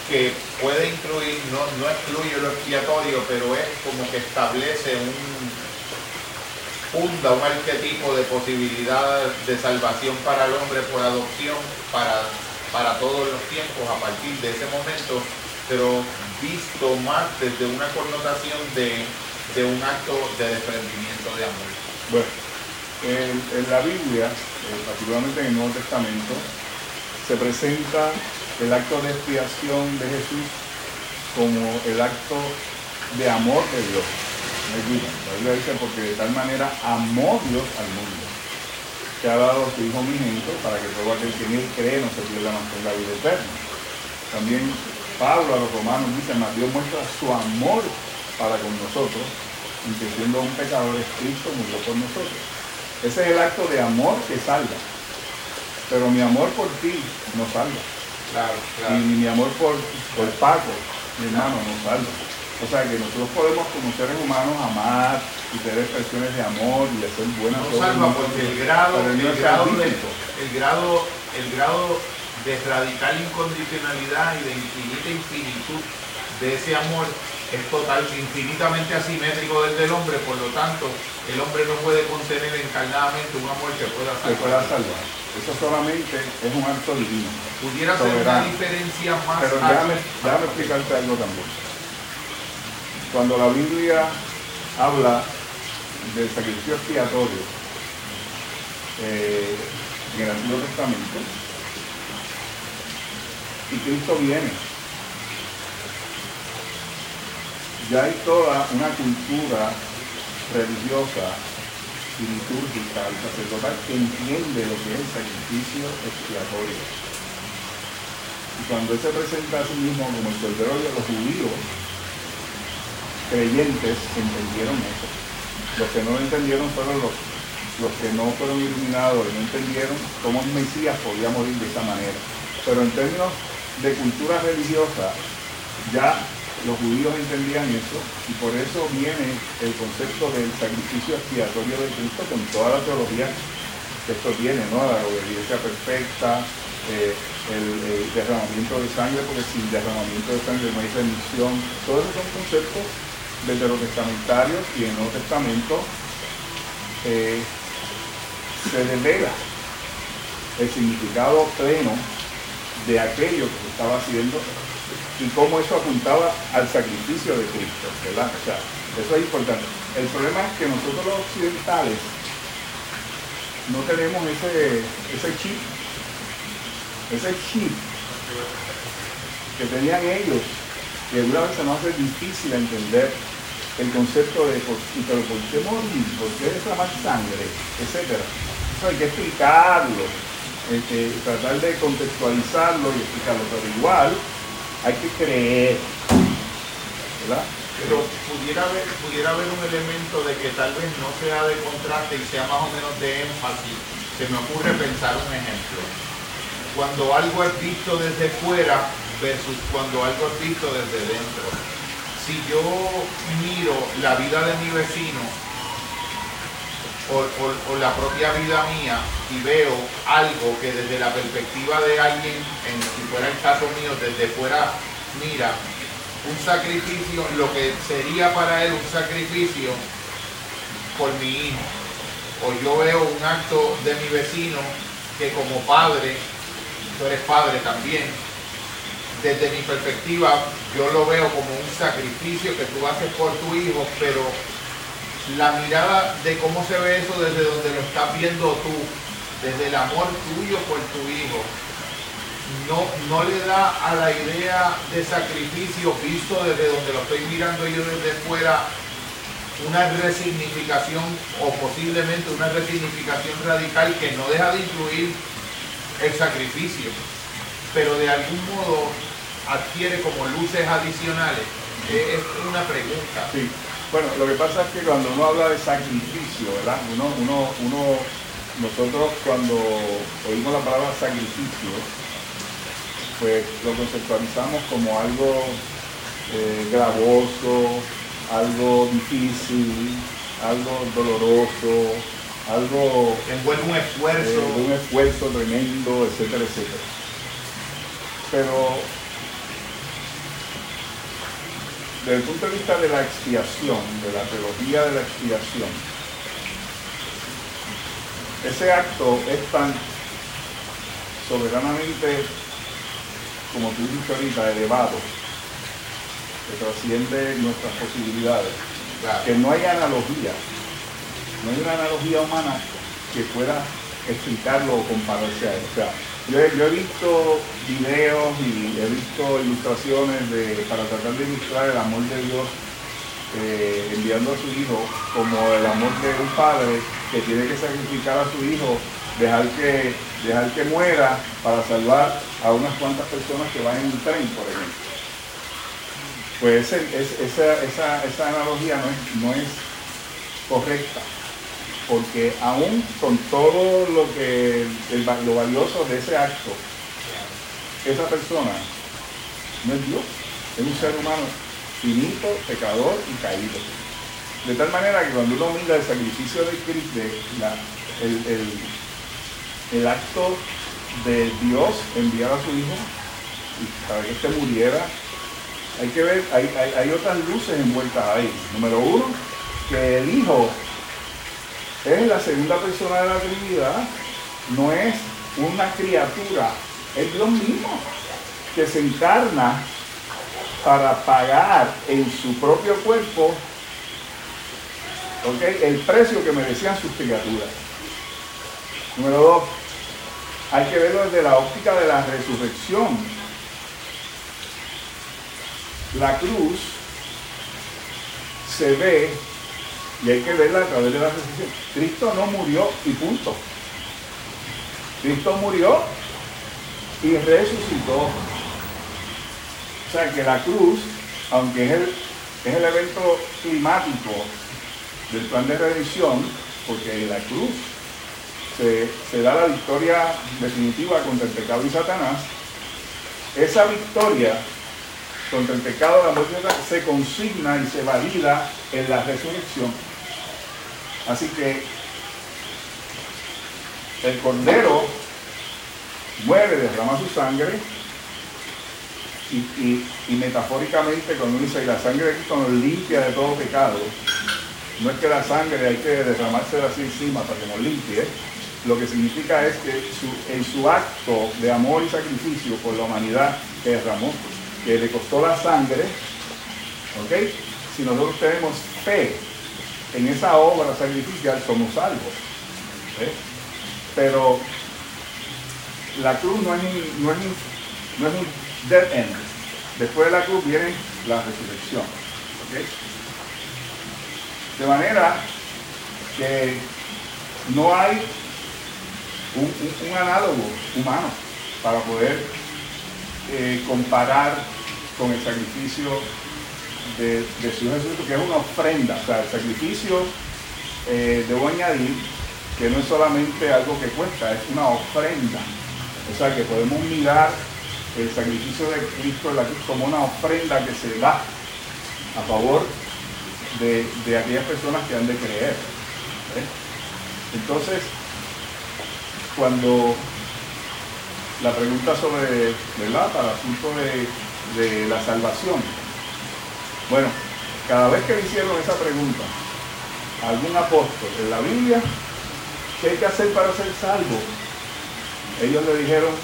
que puede incluir, no, no excluye lo expiatorio, pero es como que establece un funda un arquetipo de posibilidad de salvación para el hombre por adopción para, para todos los tiempos a partir de ese momento, pero visto más desde una connotación de, de un acto de desprendimiento de amor. Bueno, en, en la Biblia, eh, particularmente en el Nuevo Testamento, se presenta el acto de expiación de Jesús como el acto de amor de Dios. La Biblia dice porque de tal manera amó Dios al mundo, que ha dado su Hijo unigénito para que todo aquel que en él cree no se pierda más tenga vida eterna. También Pablo a los romanos dice, mas Dios muestra su amor para con nosotros, en que siendo un pecador, Cristo murió por nosotros. Ese es el acto de amor que salva. Pero mi amor por ti no salva. Claro, Y ni mi amor por, por Paco, mi hermano, no salva. O sea que nosotros podemos como seres humanos amar y tener expresiones de amor y hacer buenas No cosas. salva porque el grado, el grado, de, el grado, el grado de radical incondicionalidad y de infinita infinitud de ese amor es total, infinitamente asimétrico desde el hombre, por lo tanto, el hombre no puede contener encarnadamente un amor que pueda que pueda salvar. salvar. Eso solamente es un acto divino. Pudiera ser una diferencia más Pero déjame, déjame explicarte algo también. Cuando la Biblia habla del sacrificio expiatorio eh, en el Antiguo Testamento, y Cristo viene ya hay toda una cultura religiosa y litúrgica y sacerdotal que entiende lo que es el sacrificio expiatorio. Y cuando él se presenta a sí mismo como el cordero de los judíos, creyentes entendieron eso. Los que no lo entendieron fueron los, los que no fueron iluminados y no entendieron cómo el Mesías podía morir de esa manera. Pero en términos de cultura religiosa, ya los judíos entendían eso y por eso viene el concepto del sacrificio expiatorio de Cristo con toda la teología que esto tiene, ¿no? La obediencia perfecta, eh, el, derramamiento de sangre, porque sin derramamiento de sangre no hay remisión. Todos esos conceptos desde los testamentarios y en el Nuevo Testamento eh, se devela el significado pleno de aquello que se estaba haciendo y cómo eso apuntaba al sacrificio de Cristo, ¿verdad? O sea, eso es importante. El problema es que nosotros los occidentales no tenemos ese, ese chip, ese chip que tenían ellos, que una vez se nos hace difícil entender el concepto de por qué morir, por qué derramar sangre, etcétera. Eso hay que explicarlo, este, tratar de contextualizarlo y explicarlo, pero igual hay que creer, ¿verdad? Pero pudiera haber, pudiera haber un elemento de que tal vez no sea de contraste y sea más o menos de énfasis. Se me ocurre pensar un ejemplo. Cuando algo es visto desde fuera versus cuando algo es visto desde dentro si yo miro la vida de mi vecino o, la propia vida mía y veo algo que desde la perspectiva de alguien, en, si fuera el caso mío, desde fuera mira, un sacrificio, lo que sería para él un sacrificio por mi hijo. O yo veo un acto de mi vecino que como padre, tú eres padre también, desde mi perspectiva, yo lo veo como un sacrificio que tú haces por tu hijo, pero la mirada de cómo se ve eso desde donde lo estás viendo tú, desde el amor tuyo por tu hijo, no, no le da a la idea de sacrificio visto desde donde lo estoy mirando yo desde fuera una resignificación o posiblemente una resignificación radical que no deja de incluir el sacrificio, pero de algún modo adquiere como luces adicionales? Es una pregunta. Bueno, lo que pasa es que cuando uno habla de sacrificio, ¿verdad? Uno, uno, uno, nosotros cuando oímos la palabra sacrificio, pues lo conceptualizamos como algo eh, gravoso, algo difícil, algo doloroso, algo... Envuelve un esfuerzo. Eh, un esfuerzo tremendo, etcétera, etcétera. Pero desde el punto de vista de la expiación, de la teología de la expiación, ese acto es tan soberanamente, como tú dices ahorita, elevado, que trasciende nuestras posibilidades, que no hay analogía, no hay una analogía humana que pueda explicarlo o compararse a él. Yo he, visto videos y he visto ilustraciones de, para tratar de ilustrar el amor de Dios eh, enviando a su hijo como el amor de un padre que tiene que sacrificar a su hijo, dejar que, dejar que muera para salvar a unas cuantas personas que van en un tren, por ejemplo. Pues esa, analogía no es correcta porque aún con todo lo que lo valioso de ese acto, esa persona no es Dios, es un ser humano finito, pecador y caído. De tal manera que cuando uno mira el sacrificio de Cristo, el, acto de Dios enviar a su Hijo para que éste muriera, hay que ver, hay, hay otras luces envueltas ahí. Número uno, que el Hijo es la segunda persona de la Trinidad, no es una criatura, es Dios mismo que se encarna para pagar en su propio cuerpo el precio que merecían sus criaturas. Número dos, hay que verlo desde la óptica de la resurrección. La cruz se ve y hay que verla a través de la resurrección. Cristo no murió y punto. Cristo murió y resucitó. O sea que la cruz, aunque es el, es el evento climático del plan de redención, porque la cruz se, se da la victoria definitiva contra el pecado y Satanás, esa victoria contra el pecado, la muerte se consigna y se valida en la resurrección. Así que el cordero muere, derrama su sangre y, metafóricamente cuando uno dice la sangre de Cristo nos limpia de todo pecado, no es que la sangre hay que derramarse así encima para que nos limpie, lo que significa es que en su acto de amor y sacrificio por la humanidad derramó, que le costó la sangre, ¿ok? Si nosotros tenemos fe en esa obra sacrificial, somos salvos. Pero la cruz no es, un, no, es dead end. Después de la cruz viene la resurrección. ¿ok? De manera que no hay un, análogo humano para poder eh, comparar con el sacrificio de, de su Jesucristo, que es una ofrenda. O sea, el sacrificio, eh, debo añadir, que no es solamente algo que cuesta, es una ofrenda. O sea, que podemos mirar el sacrificio de Cristo como una ofrenda que se da a favor de, aquellas personas que han de creer. ¿eh? Entonces, cuando la pregunta sobre, ¿verdad? El asunto de, la salvación. Bueno, cada vez que le hicieron esa pregunta a algún apóstol en la Biblia, ¿qué hay que hacer para ser salvo? Ellos le dijeron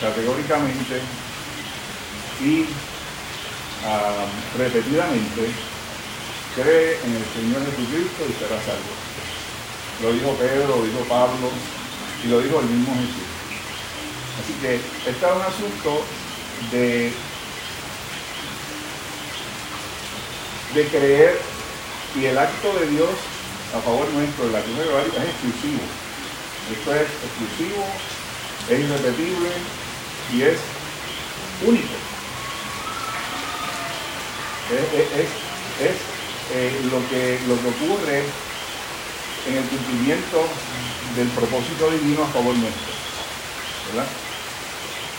categóricamente y ah, repetidamente, cree en el Señor Jesucristo y será salvo. Lo dijo Pedro, lo dijo Pablo y lo dijo el mismo Jesús. Así que este es un asunto de, de creer y el acto de Dios a favor nuestro la cruz de es exclusivo. Esto es exclusivo, es irrepetible y es único. Es, eh, lo, que, lo que ocurre en el cumplimiento del propósito divino a favor nuestro. ¿verdad?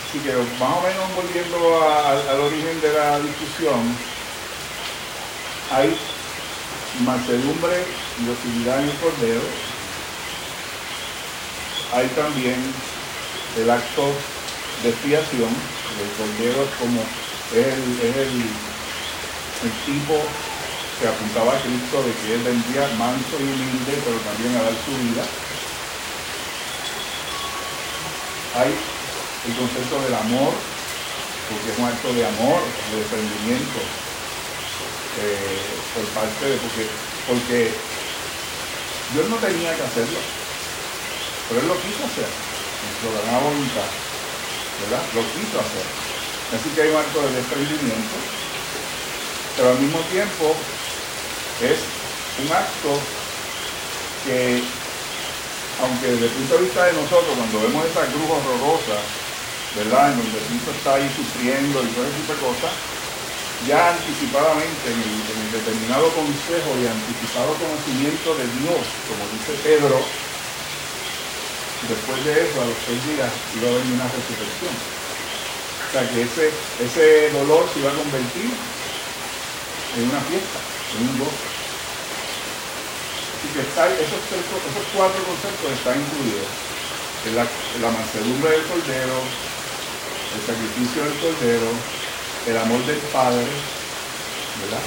Así que más o menos volviendo al origen de la discusión, hay mansedumbre y docilidad en el cordero. Hay también el acto de expiación, el cordero como es el, el tipo que apuntaba a Cristo de que Él vendría manso y humilde, pero también a dar su vida. Hay el concepto del amor, porque es un acto de amor, de desprendimiento eh, por parte de, porque, porque Dios no tenía que hacerlo, pero Él lo quiso hacer, lo la voluntad, ¿verdad? Lo quiso hacer. Así que hay un acto de desprendimiento, pero al mismo tiempo es un acto que, aunque desde el punto de vista de nosotros, cuando vemos esa cruz horrorosa, ¿verdad? En donde Cristo está ahí sufriendo y todo ese tipo de cosas, ya anticipadamente en el, determinado consejo y anticipado conocimiento de Dios, como dice Pedro, después de eso, a los tres días, iba a venir una resurrección. O sea que ese, ese dolor se iba a convertir en una fiesta Así que esos, esos cuatro conceptos están incluidos. En la, la mansedumbre del Cordero, el sacrificio del Cordero, el amor del Padre, ¿verdad?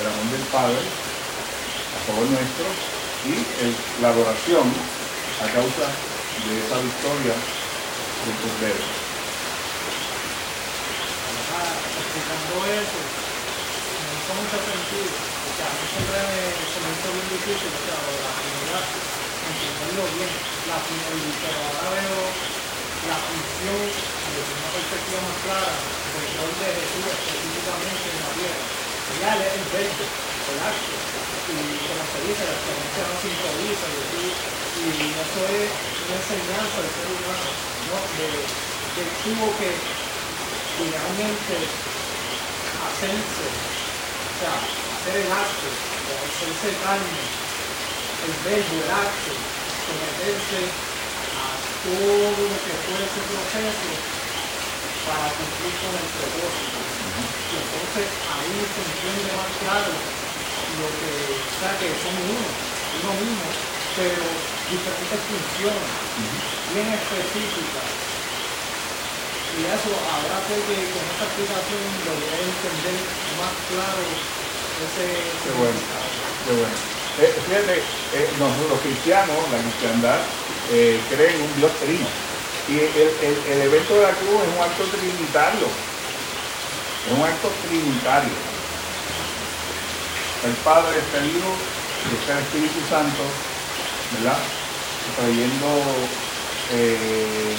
El amor del Padre a favor nuestro y la adoración a causa de esa victoria del Cordero. explicando eso, me hizo mucho sentido sea, a mí siempre se me hizo bien difícil, o sea, la primera, entenderlo bien, la finalidad, pero ahora veo la función desde una perspectiva más clara del rol de Jesús específicamente en la tierra. Ya el, el verbo, el acto. Y como se dice, la experiencia no se improvisa. Y, eso es una enseñanza del ser humano, ¿no? Que tuvo que finalmente hacerse, o sea, hacer el acto, hacerse carne, el verbo, el acto, someterse todo lo que fue ese proceso para cumplir con el propósito. Y entonces ahí se entiende más claro lo que, o sea, que son uno, uno mismo, pero diferentes funciones, bien específicas. Y eso habrá que con esta explicación logré entender más claro ese Qué bueno, qué bueno. Eh, fíjate, eh, nosotros los cristianos, la cristiandad, eh, creen en un Dios trino. Y el, el- evento de la cruz es un acto trinitario. Es un acto trinitario. El Padre, está el Hijo y está el Espíritu Santo, ¿verdad? Trayendo eh,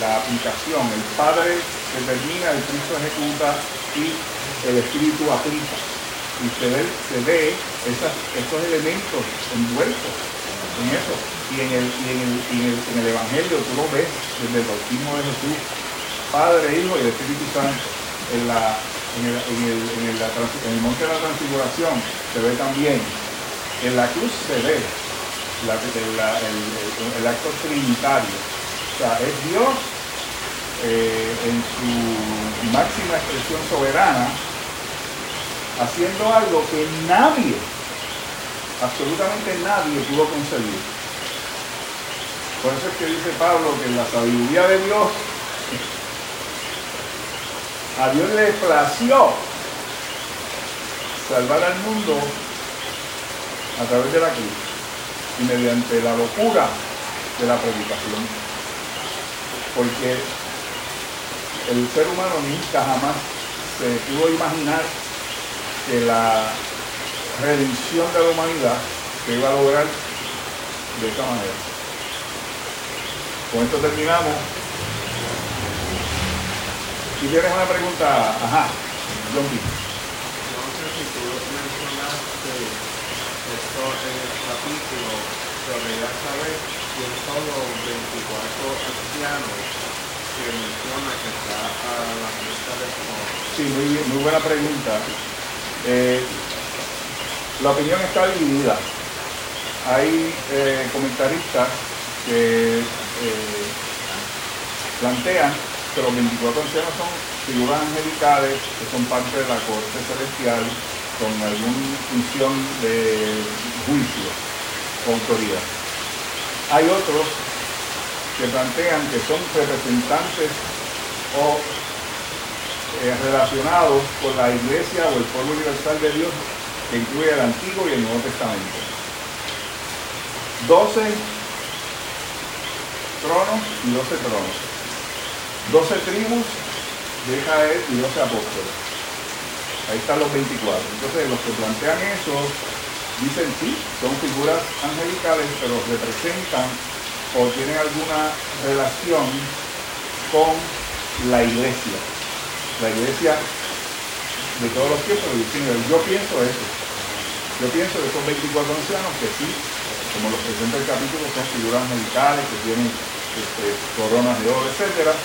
la aplicación. El Padre determina, el Cristo ejecuta y el Espíritu aplica. Y se ve, se ve esos elementos envueltos en eso. Y en el, y en el, y en el- en el Evangelio tú lo ves desde el bautismo de Jesús, Padre, Hijo y el Espíritu Santo. En, la, en, el, en, el, en, el, monte de la transfiguración se ve también. En la cruz se ve la- el acto trinitario. O sea, es Dios eh, en su máxima expresión soberana haciendo algo que nadie, absolutamente nadie pudo concebir. Por eso es que dice Pablo que en la sabiduría de Dios, a Dios le plació salvar al mundo a través de la cruz y mediante la locura de la predicación. Porque el ser humano nunca jamás se pudo imaginar que la redención de la humanidad se iba a lograr de esta manera. Con esto terminamos. Si tienes una pregunta, ajá, John B. No sé si tú mencionaste esto en el capítulo, pero quería saber quién son los 24 ancianos que menciona que está a la vista de. Sí, muy, muy buena pregunta. Eh, la opinión está dividida. Hay eh, comentaristas que eh, plantean que los 24 ancianos son figuras angelicales que son parte de la corte celestial con alguna función de juicio o autoridad. Hay otros que plantean que son representantes o eh, relacionados con la iglesia o el pueblo universal de Dios que incluye el Antiguo y el Nuevo Testamento. 12 tronos y 12 tronos. 12 tribus de Israel y 12 apóstoles. Ahí están los 24. Entonces los que plantean eso dicen sí, son figuras angelicales, pero representan o tienen alguna relación con la iglesia. La iglesia de todos los tiempos del 19. Yo pienso eso. Yo pienso que son 24 ancianos que sí, como los presenta el capítulo, son figuras angelicales que tienen este, coronas de oro, etcétera,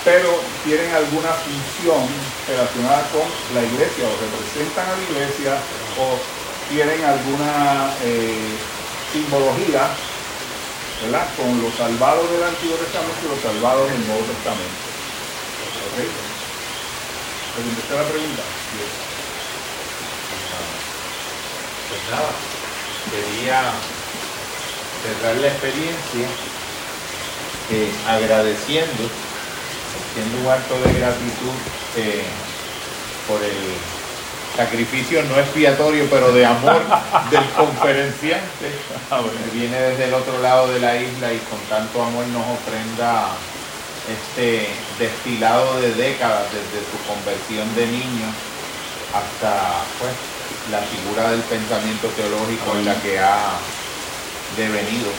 pero tienen alguna función relacionada con la iglesia o representan a la iglesia o tienen alguna eh, simbología ¿verdad? con los salvados del Antiguo Testamento y los salvados del Nuevo Testamento. ¿Ok? ¿Te contesté la pregunta? Pues nada, quería cerrar la experiencia eh, agradeciendo, haciendo un acto de gratitud eh, por el sacrificio no expiatorio, pero de amor del conferenciante, que viene desde el otro lado de la isla y con tanto amor nos ofrenda este destilado de décadas desde su conversión de niño hasta pues la figura del pensamiento teológico en la que ha devenido.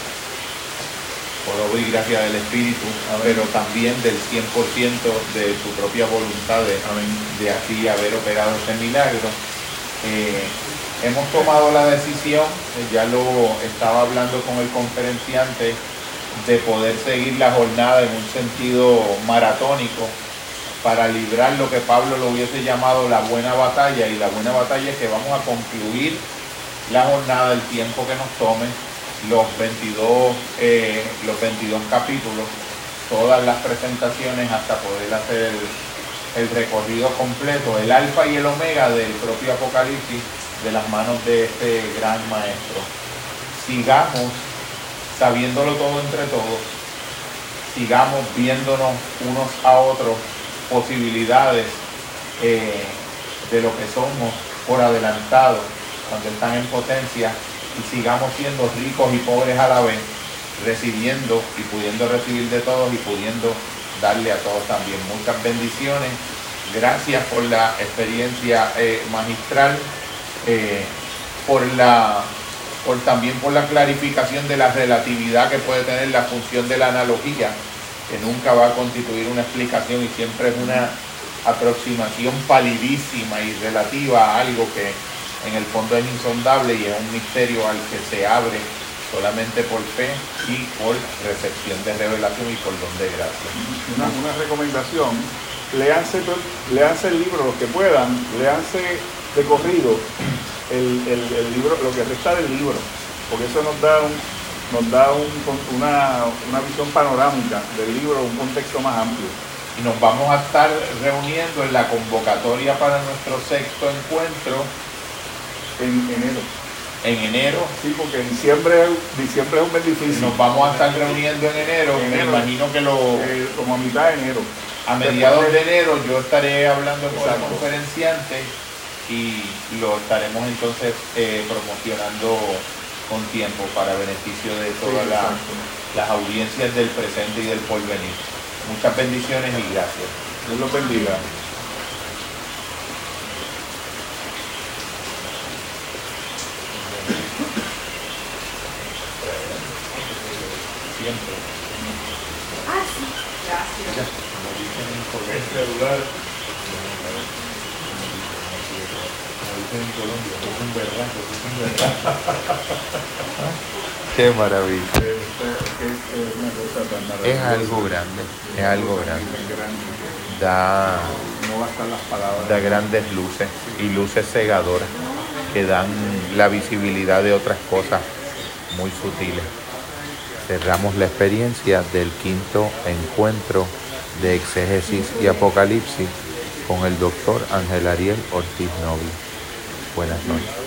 por obra y gracia del Espíritu, pero también del 100% de su propia voluntad de, de así haber operado ese milagro. Eh, hemos tomado la decisión, eh, ya lo estaba hablando con el conferenciante, de poder seguir la jornada en un sentido maratónico para librar lo que Pablo lo hubiese llamado la buena batalla y la buena batalla es que vamos a concluir la jornada el tiempo que nos tome los 22, eh, los 22 capítulos, todas las presentaciones hasta poder hacer el, el recorrido completo, el alfa y el omega del propio Apocalipsis de las manos de este gran maestro. Sigamos sabiéndolo todo entre todos, sigamos viéndonos unos a otros posibilidades eh, de lo que somos por adelantado cuando están en potencia y sigamos siendo ricos y pobres a la vez, recibiendo y pudiendo recibir de todos y pudiendo darle a todos también. Muchas bendiciones. Gracias por la experiencia eh, magistral, eh, por la por también por la clarificación de la relatividad que puede tener la función de la analogía, que nunca va a constituir una explicación y siempre es una aproximación palidísima y relativa a algo que en el fondo es insondable y es un misterio al que se abre solamente por fe y por recepción de revelación y por don de gracia. Una, recomendación, leanse, leanse el libro los que puedan, leanse de corrido el, el, libro, lo que resta del libro, porque eso nos da un, nos da un, una, una visión panorámica del libro, un contexto más amplio. Y nos vamos a estar reuniendo en la convocatoria para nuestro sexto encuentro en enero. En enero. Sí, porque diciembre, diciembre es un mes difícil. Nos vamos a estar reuniendo en enero. En enero me imagino que lo. Eh, como a mitad de enero. A mediados de enero yo estaré hablando con Exacto. el conferenciante y lo estaremos entonces eh, promocionando con tiempo para beneficio de todas sí, la, las audiencias del presente y del porvenir. Muchas bendiciones y gracias. Dios los bendiga. Siempre. Ah, sí, gracias. Ya, como dicen en El celular. En Colombia, es un berraco, es un berraco. Qué maravilla. Es, Es algo grande, es algo grande. Da, No bastan las palabras. da grandes luces y luces cegadoras que dan la visibilidad de otras cosas muy sutiles. Cerramos la experiencia del quinto encuentro de exégesis y apocalipsis con el doctor Ángel Ariel Ortiz Noble. Buenas noches.